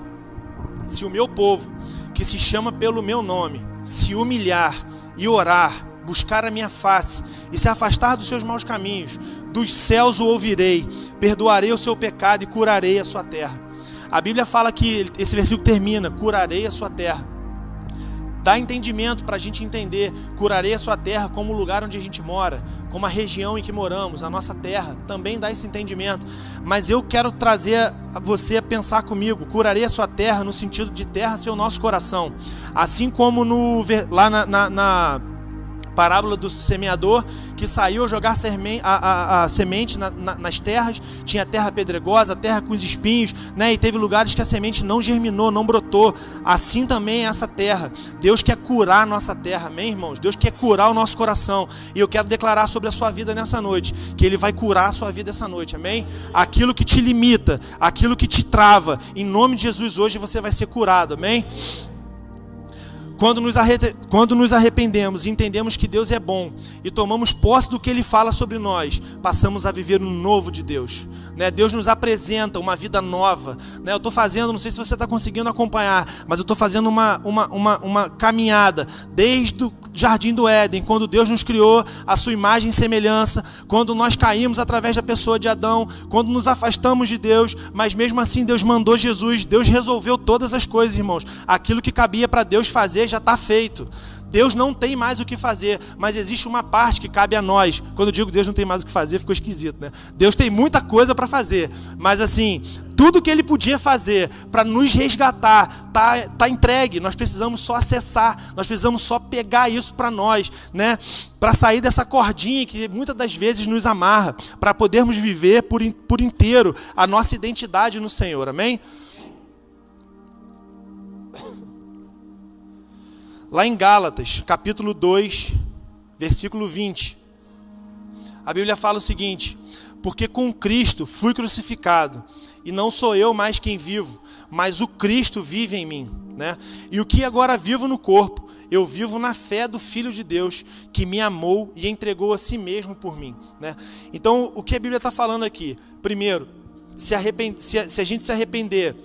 se o meu povo, que se chama pelo meu nome, se humilhar e orar, buscar a minha face e se afastar dos seus maus caminhos, dos céus o ouvirei, perdoarei o seu pecado e curarei a sua terra. A Bíblia fala que esse versículo termina: curarei a sua terra. dá entendimento para a gente entender. Curarei a sua terra como o lugar onde a gente mora, como a região em que moramos, a nossa terra. Também dá esse entendimento. Mas eu quero trazer você a pensar comigo. Curarei a sua terra no sentido de terra ser o nosso coração. Assim como no, lá na, na, na parábola do semeador que saiu a jogar a, a, a semente na, na, nas terras, tinha terra pedregosa, terra com os espinhos, né? e teve lugares que a semente não germinou, não brotou. Assim também é essa terra. Deus quer curar a nossa terra, amém, irmãos? Deus quer curar o nosso coração. E eu quero declarar sobre a sua vida nessa noite, que Ele vai curar a sua vida essa noite, amém? Aquilo que te limita, aquilo que te trava, em nome de Jesus, hoje você vai ser curado, amém? Quando nos, quando nos arrependemos e entendemos que Deus é bom e tomamos posse do que Ele fala sobre nós, passamos a viver um novo de Deus. Né? Deus nos apresenta uma vida nova. Né? Eu estou fazendo, não sei se você está conseguindo acompanhar, mas eu estou fazendo uma, uma, uma, uma caminhada desde o jardim do Éden, quando Deus nos criou a sua imagem e semelhança, quando nós caímos através da pessoa de Adão, quando nos afastamos de Deus, mas mesmo assim Deus mandou Jesus, Deus resolveu todas as coisas, irmãos. Aquilo que cabia para Deus fazer já está feito. Deus não tem mais o que fazer, mas existe uma parte que cabe a nós. Quando eu digo Deus não tem mais o que fazer, ficou esquisito, né? Deus tem muita coisa para fazer, mas assim, tudo que ele podia fazer para nos resgatar tá, tá entregue. Nós precisamos só acessar, nós precisamos só pegar isso para nós, né? Para sair dessa cordinha que muitas das vezes nos amarra, para podermos viver por, por inteiro a nossa identidade no Senhor. Amém? Lá em Gálatas, capítulo 2, versículo 20, a Bíblia fala o seguinte: Porque com Cristo fui crucificado, e não sou eu mais quem vivo, mas o Cristo vive em mim. Né? E o que agora vivo no corpo, eu vivo na fé do Filho de Deus, que me amou e entregou a si mesmo por mim. Né? Então, o que a Bíblia está falando aqui? Primeiro, se, arrepend... se a gente se arrepender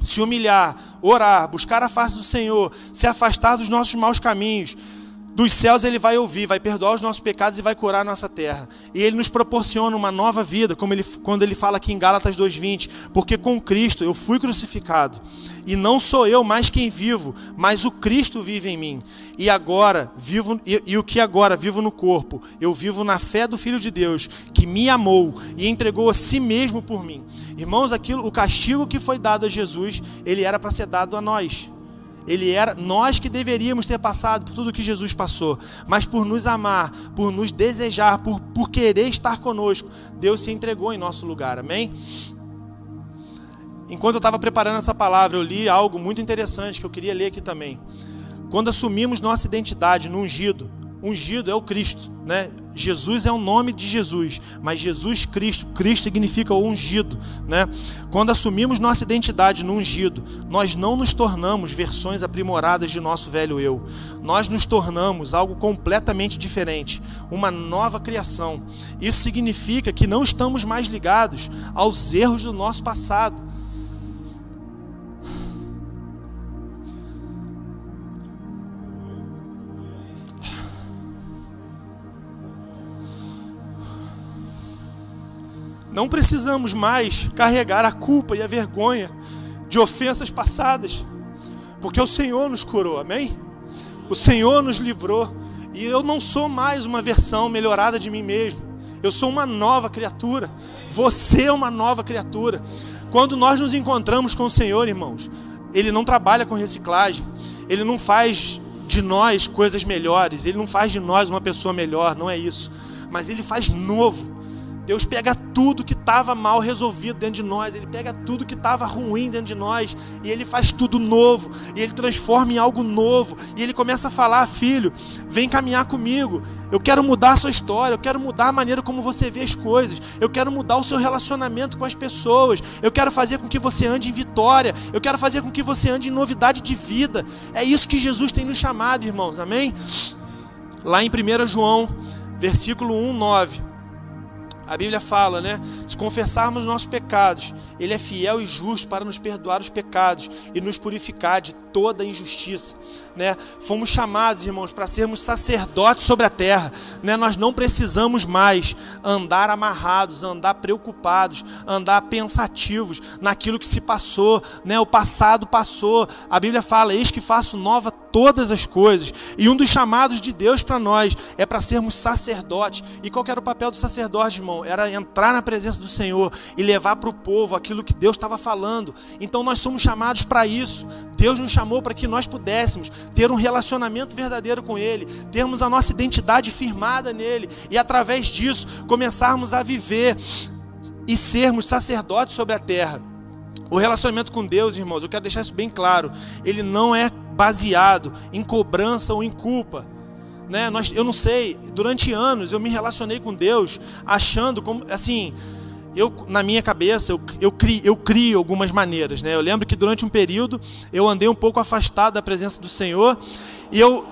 se humilhar, orar, buscar a face do Senhor, se afastar dos nossos maus caminhos, dos céus ele vai ouvir, vai perdoar os nossos pecados e vai curar a nossa terra. E ele nos proporciona uma nova vida, como ele, quando ele fala aqui em Gálatas 2:20, porque com Cristo eu fui crucificado, e não sou eu mais quem vivo, mas o Cristo vive em mim. E agora vivo e, e o que agora vivo no corpo, eu vivo na fé do Filho de Deus, que me amou e entregou a si mesmo por mim. Irmãos, aquilo, o castigo que foi dado a Jesus, ele era para ser dado a nós. Ele era nós que deveríamos ter passado por tudo que Jesus passou, mas por nos amar, por nos desejar, por, por querer estar conosco, Deus se entregou em nosso lugar. Amém? Enquanto eu estava preparando essa palavra, eu li algo muito interessante que eu queria ler aqui também. Quando assumimos nossa identidade no ungido, ungido é o Cristo, né? Jesus é o nome de Jesus, mas Jesus Cristo, Cristo significa o ungido, né? Quando assumimos nossa identidade no ungido, nós não nos tornamos versões aprimoradas de nosso velho eu. Nós nos tornamos algo completamente diferente, uma nova criação. Isso significa que não estamos mais ligados aos erros do nosso passado Não precisamos mais carregar a culpa e a vergonha de ofensas passadas, porque o Senhor nos curou, amém? O Senhor nos livrou, e eu não sou mais uma versão melhorada de mim mesmo, eu sou uma nova criatura, você é uma nova criatura. Quando nós nos encontramos com o Senhor, irmãos, Ele não trabalha com reciclagem, Ele não faz de nós coisas melhores, Ele não faz de nós uma pessoa melhor, não é isso, mas Ele faz novo. Deus pega tudo que estava mal resolvido dentro de nós, Ele pega tudo que estava ruim dentro de nós e Ele faz tudo novo, e Ele transforma em algo novo, e Ele começa a falar: Filho, vem caminhar comigo, eu quero mudar a sua história, eu quero mudar a maneira como você vê as coisas, eu quero mudar o seu relacionamento com as pessoas, eu quero fazer com que você ande em vitória, eu quero fazer com que você ande em novidade de vida. É isso que Jesus tem nos chamado, irmãos, amém? Lá em 1 João, versículo 1, 9. A Bíblia fala, né? Se confessarmos os nossos pecados, Ele é fiel e justo para nos perdoar os pecados e nos purificar de toda injustiça. Né? Fomos chamados, irmãos, para sermos sacerdotes sobre a terra. Né? Nós não precisamos mais andar amarrados, andar preocupados, andar pensativos naquilo que se passou. Né? O passado passou. A Bíblia fala: Eis que faço nova todas as coisas. E um dos chamados de Deus para nós é para sermos sacerdotes. E qual era o papel do sacerdote, irmão? Era entrar na presença do Senhor e levar para o povo aquilo que Deus estava falando. Então nós somos chamados para isso. Deus nos chamou para que nós pudéssemos ter um relacionamento verdadeiro com Ele, termos a nossa identidade firmada nele e através disso começarmos a viver e sermos sacerdotes sobre a terra. O relacionamento com Deus, irmãos, eu quero deixar isso bem claro, ele não é baseado em cobrança ou em culpa. Né? Nós, eu não sei, durante anos eu me relacionei com Deus achando como assim, eu na minha cabeça eu, eu, crio, eu crio algumas maneiras, né? Eu lembro que durante um período eu andei um pouco afastado da presença do Senhor e eu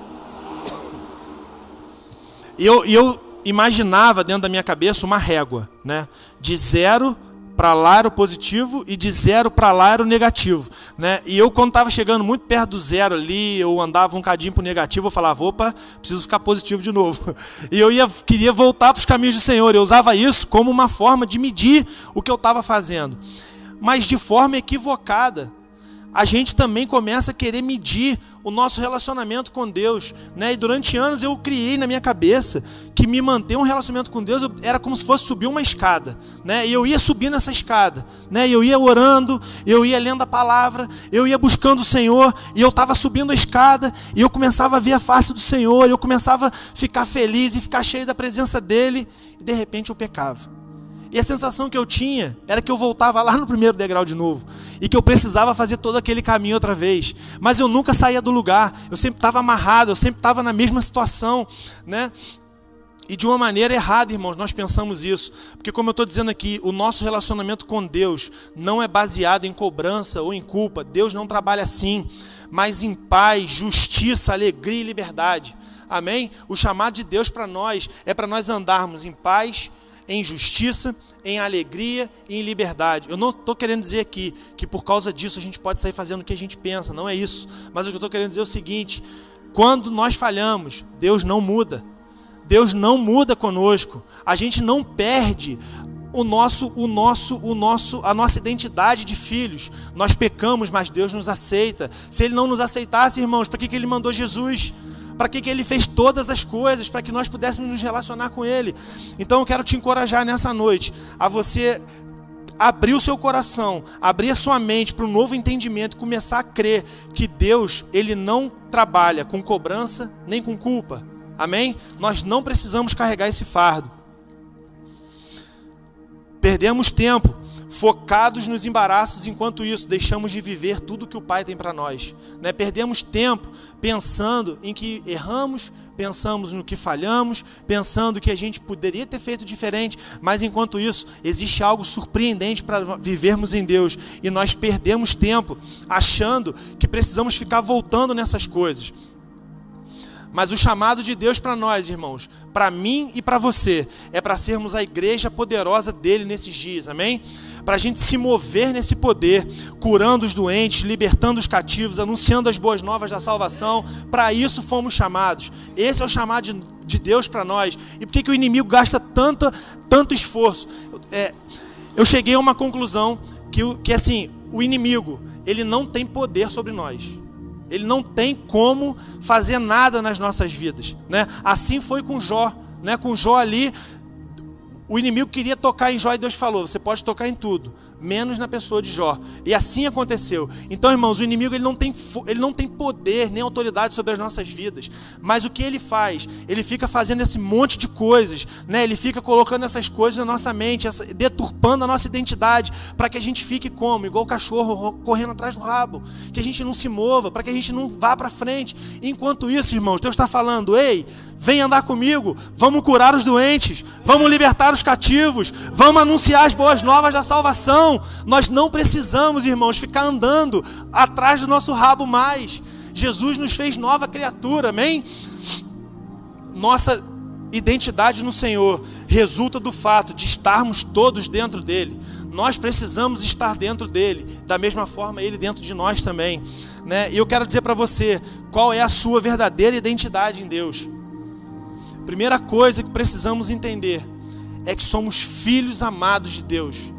eu, eu imaginava dentro da minha cabeça uma régua, né? De zero para lá era o positivo e de zero para lá era o negativo. Né? E eu, quando estava chegando muito perto do zero ali, eu andava um cadinho para o negativo, eu falava, opa, preciso ficar positivo de novo. (laughs) E eu ia, queria voltar para os caminhos do Senhor. Eu usava isso como uma forma de medir o que eu estava fazendo. Mas de forma equivocada. A gente também começa a querer medir o nosso relacionamento com Deus. Né? E durante anos eu criei na minha cabeça que me manter um relacionamento com Deus era como se fosse subir uma escada. Né? E eu ia subindo essa escada. Né? Eu ia orando, eu ia lendo a palavra, eu ia buscando o Senhor, e eu estava subindo a escada, e eu começava a ver a face do Senhor, eu começava a ficar feliz e ficar cheio da presença dEle, e de repente eu pecava. E a sensação que eu tinha era que eu voltava lá no primeiro degrau de novo. E que eu precisava fazer todo aquele caminho outra vez. Mas eu nunca saía do lugar. Eu sempre estava amarrado, eu sempre estava na mesma situação. Né? E de uma maneira errada, irmãos, nós pensamos isso. Porque, como eu estou dizendo aqui, o nosso relacionamento com Deus não é baseado em cobrança ou em culpa. Deus não trabalha assim. Mas em paz, justiça, alegria e liberdade. Amém? O chamado de Deus para nós é para nós andarmos em paz, em justiça em alegria e em liberdade. Eu não estou querendo dizer aqui que por causa disso a gente pode sair fazendo o que a gente pensa, não é isso. Mas o que eu estou querendo dizer é o seguinte: quando nós falhamos, Deus não muda. Deus não muda conosco. A gente não perde o nosso, o nosso, o nosso, a nossa identidade de filhos. Nós pecamos, mas Deus nos aceita. Se Ele não nos aceitasse, irmãos, para que, que Ele mandou Jesus? Para que, que ele fez todas as coisas, para que nós pudéssemos nos relacionar com ele. Então eu quero te encorajar nessa noite a você abrir o seu coração, abrir a sua mente para um novo entendimento, começar a crer que Deus, ele não trabalha com cobrança nem com culpa. Amém? Nós não precisamos carregar esse fardo. Perdemos tempo focados nos embaraços, enquanto isso deixamos de viver tudo que o Pai tem para nós. Né? Perdemos tempo pensando em que erramos, pensamos no que falhamos, pensando que a gente poderia ter feito diferente, mas enquanto isso existe algo surpreendente para vivermos em Deus e nós perdemos tempo achando que precisamos ficar voltando nessas coisas. Mas o chamado de Deus para nós, irmãos, para mim e para você, é para sermos a igreja poderosa dele nesses dias, amém? Para a gente se mover nesse poder, curando os doentes, libertando os cativos, anunciando as boas novas da salvação. Para isso fomos chamados. Esse é o chamado de, de Deus para nós. E por que, que o inimigo gasta tanto, tanto esforço? É, eu cheguei a uma conclusão que, que assim, o inimigo ele não tem poder sobre nós. Ele não tem como fazer nada nas nossas vidas, né? Assim foi com Jó, né? Com Jó ali, o inimigo queria tocar em Jó e Deus falou: "Você pode tocar em tudo, menos na pessoa de Jó". E assim aconteceu. Então, irmãos, o inimigo ele não tem ele não tem poder nem autoridade sobre as nossas vidas. Mas o que ele faz? Ele fica fazendo esse monte de coisas, né? Ele fica colocando essas coisas na nossa mente, essa, deturpando a nossa identidade, para que a gente fique como igual o cachorro correndo atrás do rabo, que a gente não se mova, para que a gente não vá para frente. Enquanto isso, irmãos, Deus está falando: "Ei, Vem andar comigo, vamos curar os doentes, vamos libertar os cativos, vamos anunciar as boas novas da salvação. Nós não precisamos, irmãos, ficar andando atrás do nosso rabo mais. Jesus nos fez nova criatura, amém? Nossa identidade no Senhor resulta do fato de estarmos todos dentro dele. Nós precisamos estar dentro dele, da mesma forma ele dentro de nós também. Né? E eu quero dizer para você qual é a sua verdadeira identidade em Deus. Primeira coisa que precisamos entender é que somos filhos amados de Deus.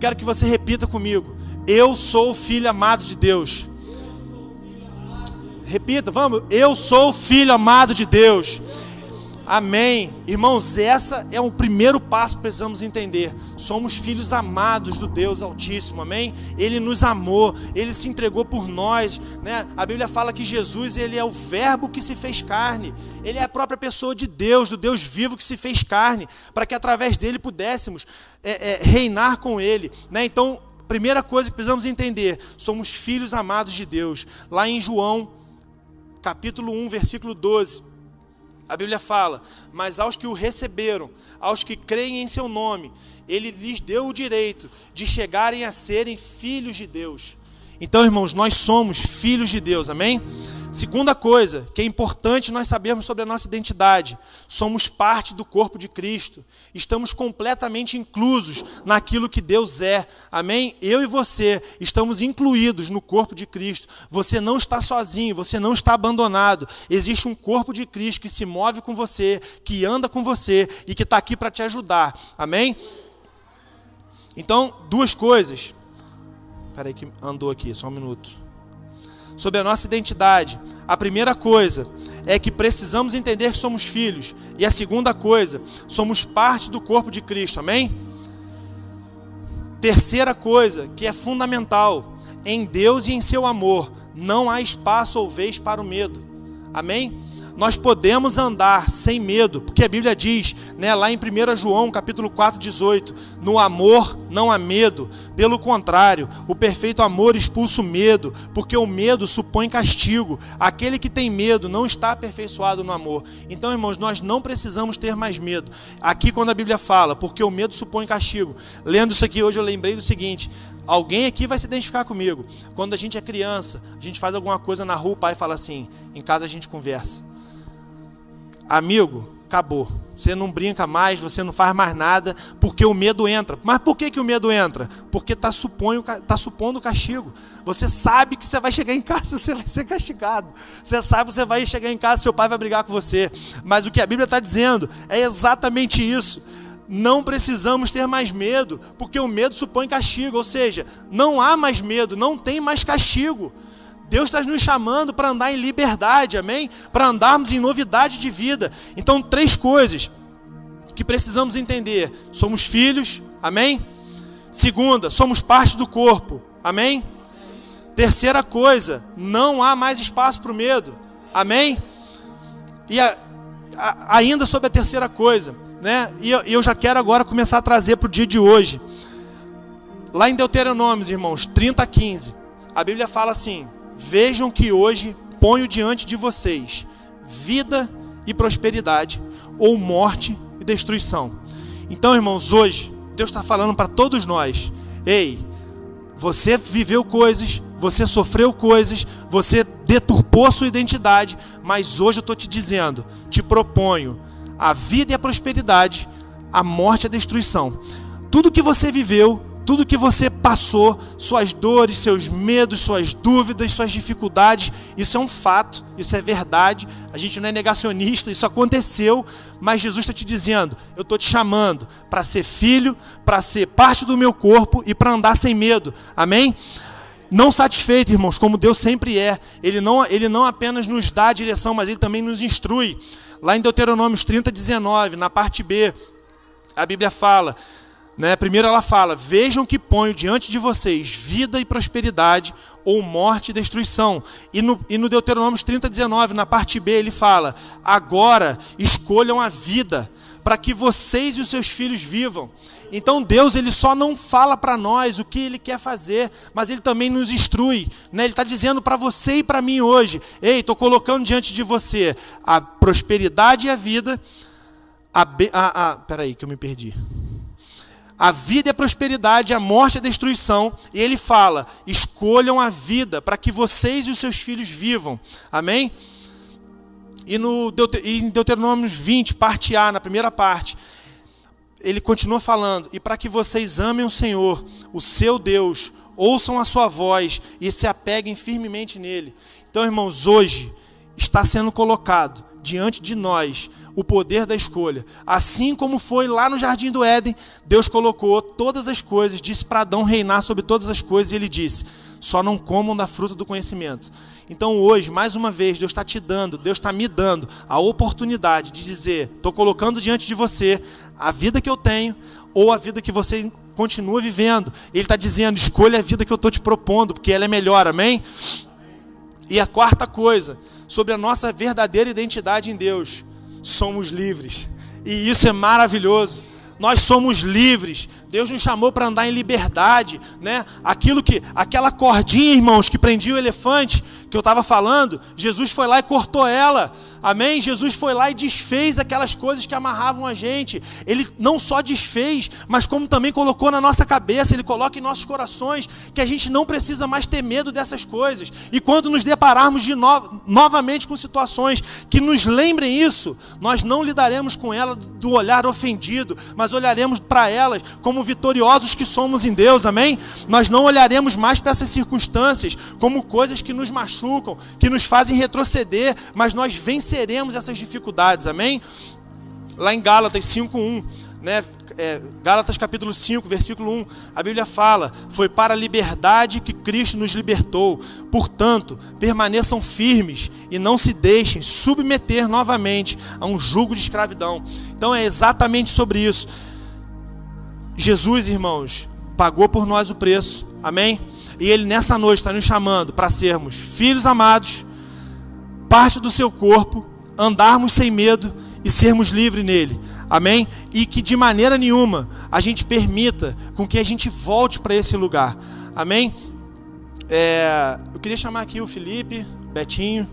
Quero que você repita comigo: Eu sou filho amado de Deus. Repita, vamos. Eu sou filho amado de Deus. Amém. Irmãos, essa é o primeiro passo que precisamos entender. Somos filhos amados do Deus Altíssimo. Amém? Ele nos amou, ele se entregou por nós, né? A Bíblia fala que Jesus, ele é o verbo que se fez carne. Ele é a própria pessoa de Deus, do Deus vivo que se fez carne, para que através dele pudéssemos é, é, reinar com ele, né? Então, primeira coisa que precisamos entender, somos filhos amados de Deus. Lá em João, capítulo 1, versículo 12, a Bíblia fala: Mas aos que o receberam, aos que creem em seu nome, ele lhes deu o direito de chegarem a serem filhos de Deus. Então, irmãos, nós somos filhos de Deus, amém? Segunda coisa que é importante nós sabermos sobre a nossa identidade: somos parte do corpo de Cristo, estamos completamente inclusos naquilo que Deus é, amém? Eu e você estamos incluídos no corpo de Cristo. Você não está sozinho, você não está abandonado. Existe um corpo de Cristo que se move com você, que anda com você e que está aqui para te ajudar, amém? Então, duas coisas. Espera aí que andou aqui, só um minuto sobre a nossa identidade. A primeira coisa é que precisamos entender que somos filhos. E a segunda coisa, somos parte do corpo de Cristo. Amém? Terceira coisa, que é fundamental, em Deus e em seu amor, não há espaço ou vez para o medo. Amém? Nós podemos andar sem medo, porque a Bíblia diz, né, lá em 1 João, capítulo 4, 18, no amor não há medo, pelo contrário, o perfeito amor expulsa o medo, porque o medo supõe castigo. Aquele que tem medo não está aperfeiçoado no amor. Então, irmãos, nós não precisamos ter mais medo. Aqui quando a Bíblia fala, porque o medo supõe castigo. Lendo isso aqui hoje eu lembrei do seguinte: Alguém aqui vai se identificar comigo. Quando a gente é criança, a gente faz alguma coisa na rua, o pai fala assim: em casa a gente conversa amigo, acabou. Você não brinca mais, você não faz mais nada, porque o medo entra. Mas por que, que o medo entra? Porque está tá supondo o castigo. Você sabe que você vai chegar em casa, (laughs) você vai ser castigado. Você sabe que você vai chegar em casa, seu pai vai brigar com você. Mas o que a Bíblia está dizendo é exatamente isso. Não precisamos ter mais medo, porque o medo supõe castigo. Ou seja, não há mais medo, não tem mais castigo. Deus está nos chamando para andar em liberdade, amém? Para andarmos em novidade de vida. Então, três coisas que precisamos entender: somos filhos, amém? Segunda, somos parte do corpo, amém? Terceira coisa, não há mais espaço para o medo, amém? E a, a, ainda sobre a terceira coisa, né? E eu, eu já quero agora começar a trazer para o dia de hoje. Lá em Deuteronômio, irmãos, 30 a 15, a Bíblia fala assim: Vejam que hoje ponho diante de vocês vida e prosperidade, ou morte e destruição. Então, irmãos, hoje Deus está falando para todos nós: ei, você viveu coisas, você sofreu coisas, você deturpou sua identidade, mas hoje eu estou te dizendo, te proponho a vida e a prosperidade, a morte e a destruição. Tudo que você viveu, tudo que você passou, suas dores, seus medos, suas dúvidas, suas dificuldades, isso é um fato, isso é verdade. A gente não é negacionista, isso aconteceu, mas Jesus está te dizendo: eu estou te chamando para ser filho, para ser parte do meu corpo e para andar sem medo. Amém? Não satisfeito, irmãos, como Deus sempre é. Ele não, ele não apenas nos dá a direção, mas ele também nos instrui. Lá em Deuteronômio 30, 19, na parte B, a Bíblia fala né? Primeiro ela fala: Vejam que ponho diante de vocês vida e prosperidade, ou morte e destruição. E no, e no Deuteronômio 30, 19, na parte B, ele fala: Agora escolham a vida, para que vocês e os seus filhos vivam. Então Deus ele só não fala para nós o que Ele quer fazer, mas Ele também nos instrui. Né? Ele está dizendo para você e para mim hoje: Ei, estou colocando diante de você a prosperidade e a vida. A, a, a, peraí, que eu me perdi a vida é prosperidade, a morte é destruição. E ele fala: escolham a vida para que vocês e os seus filhos vivam. Amém? E no em Deuteronômio 20, parte A, na primeira parte, ele continua falando: e para que vocês amem o Senhor, o seu Deus, ouçam a sua voz e se apeguem firmemente nele. Então, irmãos, hoje está sendo colocado diante de nós o poder da escolha. Assim como foi lá no jardim do Éden, Deus colocou todas as coisas, disse para Adão reinar sobre todas as coisas, e ele disse: só não comam da fruta do conhecimento. Então hoje, mais uma vez, Deus está te dando, Deus está me dando a oportunidade de dizer: estou colocando diante de você a vida que eu tenho ou a vida que você continua vivendo. Ele está dizendo: escolha a vida que eu estou te propondo, porque ela é melhor, amém? E a quarta coisa, sobre a nossa verdadeira identidade em Deus: somos livres. E isso é maravilhoso. Nós somos livres. Deus nos chamou para andar em liberdade, né? Aquilo que, aquela cordinha, irmãos, que prendia o elefante, que eu estava falando, Jesus foi lá e cortou ela. Amém? Jesus foi lá e desfez aquelas coisas que amarravam a gente. Ele não só desfez, mas como também colocou na nossa cabeça, ele coloca em nossos corações que a gente não precisa mais ter medo dessas coisas. E quando nos depararmos de no novamente com situações que nos lembrem isso, nós não lidaremos com ela do olhar ofendido, mas olharemos para elas como vitoriosos que somos em Deus. Amém? Nós não olharemos mais para essas circunstâncias como coisas que nos machucam, que nos fazem retroceder, mas nós venceremos venceremos essas dificuldades, amém? Lá em Gálatas 5:1, né? É, Gálatas capítulo 5, versículo 1, a Bíblia fala: Foi para a liberdade que Cristo nos libertou. Portanto, permaneçam firmes e não se deixem submeter novamente a um jugo de escravidão. Então é exatamente sobre isso. Jesus, irmãos, pagou por nós o preço, amém? E Ele nessa noite está nos chamando para sermos filhos amados parte do seu corpo, andarmos sem medo e sermos livres nele. Amém? E que de maneira nenhuma a gente permita com que a gente volte para esse lugar. Amém? É, eu queria chamar aqui o Felipe, Betinho.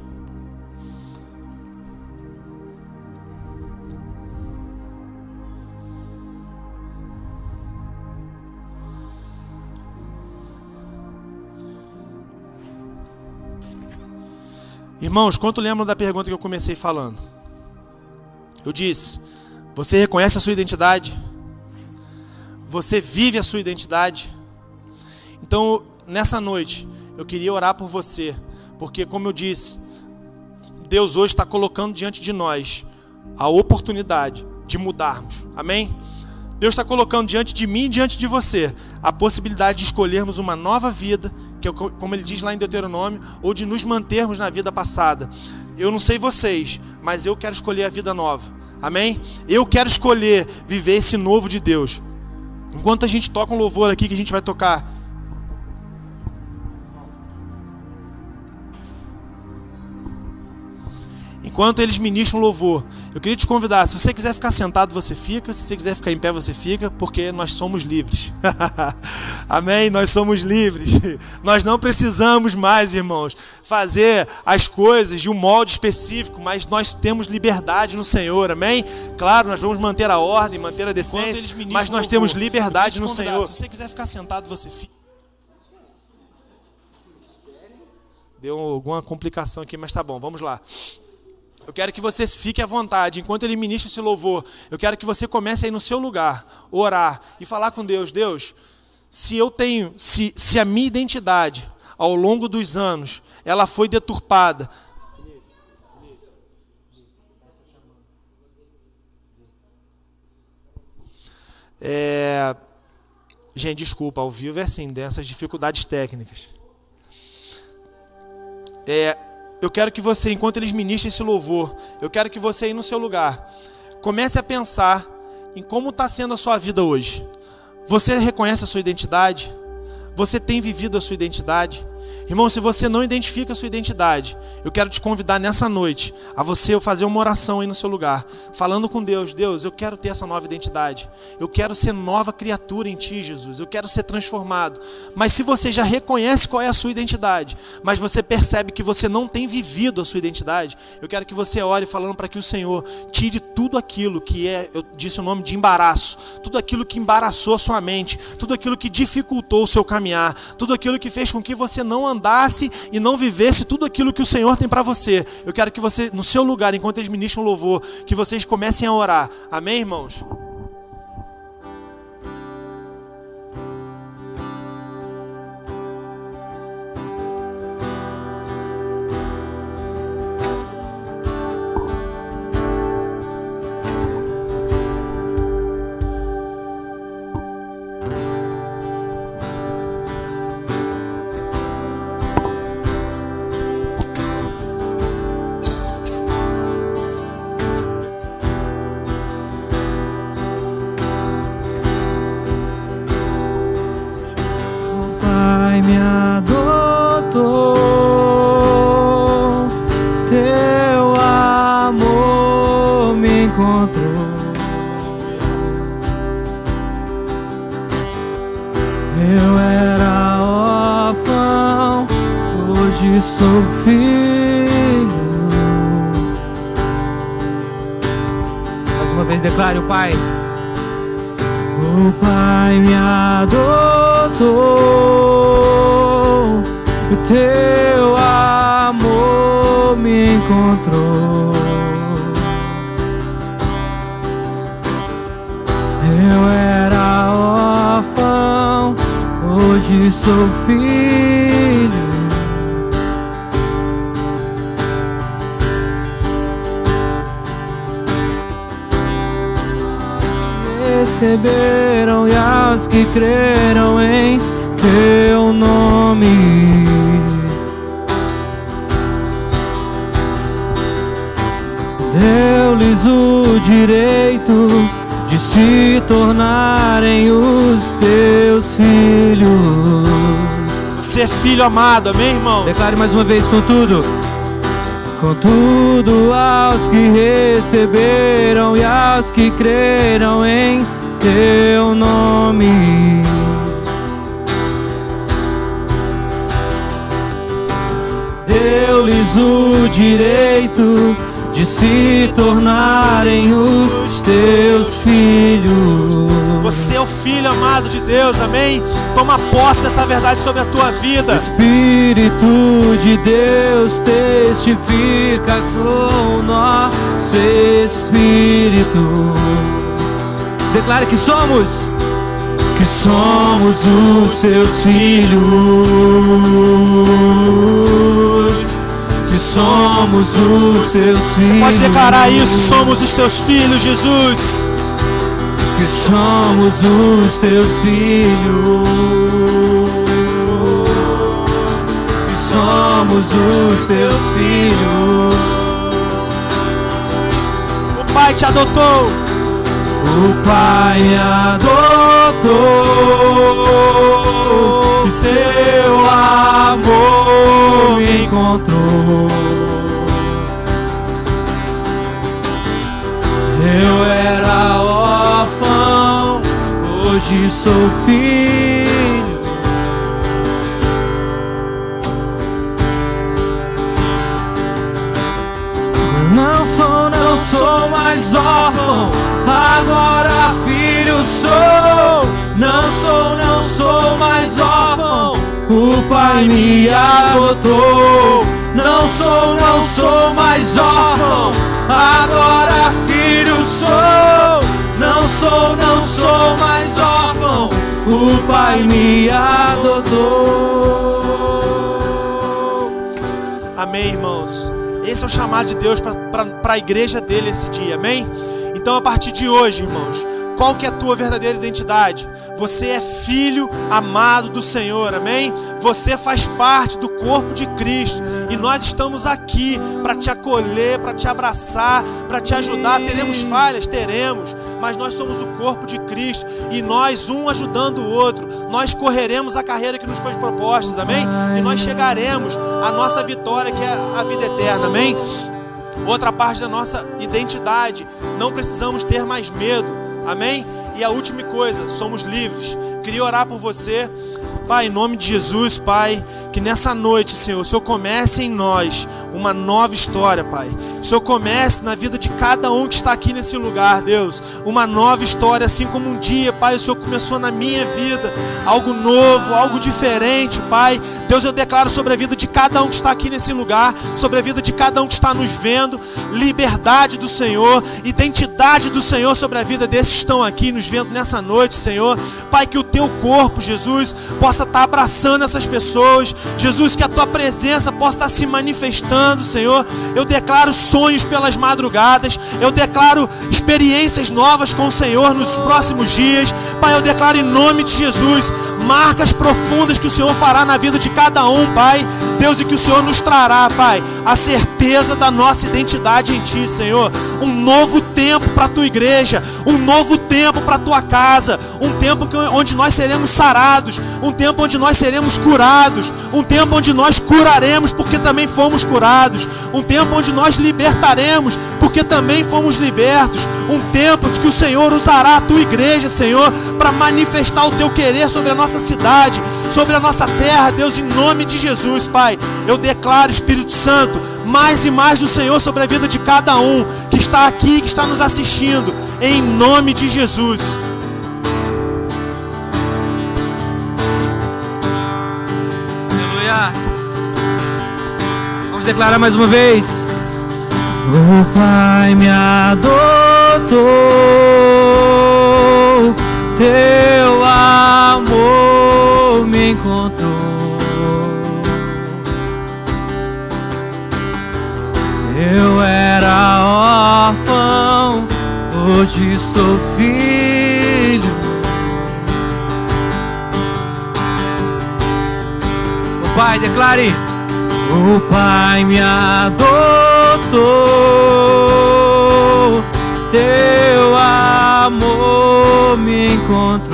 Irmãos, quanto lembram da pergunta que eu comecei falando? Eu disse: Você reconhece a sua identidade? Você vive a sua identidade? Então, nessa noite, eu queria orar por você, porque, como eu disse, Deus hoje está colocando diante de nós a oportunidade de mudarmos. Amém? Deus está colocando diante de mim e diante de você a possibilidade de escolhermos uma nova vida, que é como ele diz lá em Deuteronômio, ou de nos mantermos na vida passada. Eu não sei vocês, mas eu quero escolher a vida nova. Amém? Eu quero escolher viver esse novo de Deus. Enquanto a gente toca um louvor aqui que a gente vai tocar enquanto eles ministram louvor. Eu queria te convidar, se você quiser ficar sentado, você fica, se você quiser ficar em pé, você fica, porque nós somos livres. (laughs) Amém? Nós somos livres. Nós não precisamos mais, irmãos, fazer as coisas de um molde específico, mas nós temos liberdade no Senhor. Amém? Claro, nós vamos manter a ordem, manter a decência, mas nós temos liberdade no Senhor. Se você quiser ficar sentado, você fica. Deu alguma complicação aqui, mas tá bom, vamos lá. Eu quero que você fique à vontade, enquanto ele ministra esse louvor, eu quero que você comece aí no seu lugar, orar e falar com Deus, Deus, se eu tenho, se, se a minha identidade ao longo dos anos, ela foi deturpada, É... Gente, desculpa, ao vivo é assim, dessas dificuldades técnicas. É, eu quero que você, enquanto eles ministram esse louvor, eu quero que você aí no seu lugar, comece a pensar em como está sendo a sua vida hoje. Você reconhece a sua identidade? Você tem vivido a sua identidade? Irmão, se você não identifica a sua identidade, eu quero te convidar nessa noite a você fazer uma oração aí no seu lugar, falando com Deus: Deus, eu quero ter essa nova identidade, eu quero ser nova criatura em Ti, Jesus, eu quero ser transformado. Mas se você já reconhece qual é a sua identidade, mas você percebe que você não tem vivido a sua identidade, eu quero que você ore falando para que o Senhor tire tudo aquilo que é, eu disse o nome de embaraço, tudo aquilo que embaraçou a sua mente, tudo aquilo que dificultou o seu caminhar, tudo aquilo que fez com que você não andasse andasse e não vivesse tudo aquilo que o Senhor tem para você. Eu quero que você, no seu lugar, enquanto eles ministram louvor, que vocês comecem a orar. Amém, irmãos? Receberam e aos que creram em teu nome. Deu-lhes o direito de se tornarem os teus filhos. Você é filho amado, amém, irmão? Declare mais uma vez com tudo. Contudo, aos que receberam e aos que creram em teu nome. Deu-lhes o direito de se tornarem os teus filhos. Você é o filho amado de Deus, amém? Toma posse dessa verdade sobre a tua vida. Espírito de Deus testifica com o nosso espírito. Declare que somos, que somos os teus filhos, que somos os teus filhos. Você pode declarar isso, somos os teus filhos, Jesus. que somos os teus filhos. Que somos os teus filhos. O Pai te adotou. O Pai adotou. E seu amor me encontrou. Eu era órfão, hoje sou filho. Não sou, não sou mais órfão, agora filho sou. Não sou, não sou mais órfão, o Pai me adotou. Não sou, não sou mais órfão, agora filho sou. Não sou, não sou mais órfão, o Pai me adotou. Amém, irmãos. Esse é o chamado de Deus para a igreja dele esse dia, amém? Então, a partir de hoje, irmãos, qual que é a tua verdadeira identidade? Você é filho amado do Senhor, amém? Você faz parte do corpo de Cristo e nós estamos aqui para te acolher, para te abraçar, para te ajudar. Teremos falhas, teremos, mas nós somos o corpo de Cristo e nós, um ajudando o outro, nós correremos a carreira que nos foi proposta, amém? E nós chegaremos à nossa vitória, que é a vida eterna, amém? Outra parte da nossa identidade, não precisamos ter mais medo, amém? E a última coisa, somos livres. Queria orar por você, Pai, em nome de Jesus, Pai, que nessa noite, Senhor, o Senhor comece em nós uma nova história, Pai. O Senhor comece na vida de cada um que está aqui nesse lugar, Deus, uma nova história, assim como um dia, Pai, o Senhor começou na minha vida, algo novo, algo diferente, Pai. Deus, eu declaro sobre a vida de cada um que está aqui nesse lugar, sobre a vida de cada um que está nos vendo, liberdade do Senhor, identidade do Senhor sobre a vida desses que estão aqui nos vendo nessa noite, Senhor. Pai, que o teu corpo, Jesus, possa estar abraçando essas pessoas, Jesus, que a tua presença possa estar se manifestando, Senhor. Eu declaro sonhos pelas madrugadas, eu declaro experiências novas com o Senhor nos próximos dias. Pai, eu declaro em nome de Jesus marcas profundas que o Senhor fará na vida de cada um, Pai. Deus, e que o Senhor nos trará, Pai, a certeza da nossa identidade em Ti, Senhor. Um novo tempo para a tua igreja, um novo tempo para a tua casa, um tempo onde nós seremos sarados, um tempo onde nós seremos curados, um tempo onde nós curaremos porque também fomos curados, um tempo onde nós libertaremos porque também fomos libertos. Um tempo de que o Senhor usará a tua igreja, Senhor, para manifestar o teu querer sobre a nossa cidade, sobre a nossa terra, Deus, em nome de Jesus, Pai. Eu declaro, Espírito Santo, mais e mais do Senhor sobre a vida de cada um que está aqui, que está nos assistindo, em nome de Jesus. Aleluia. Vamos declarar mais uma vez. O Pai me adotou, teu amor encontrou. Eu era órfão, hoje sou filho. O Pai, declare. O Pai me adotou, teu amor me encontrou.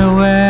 Eu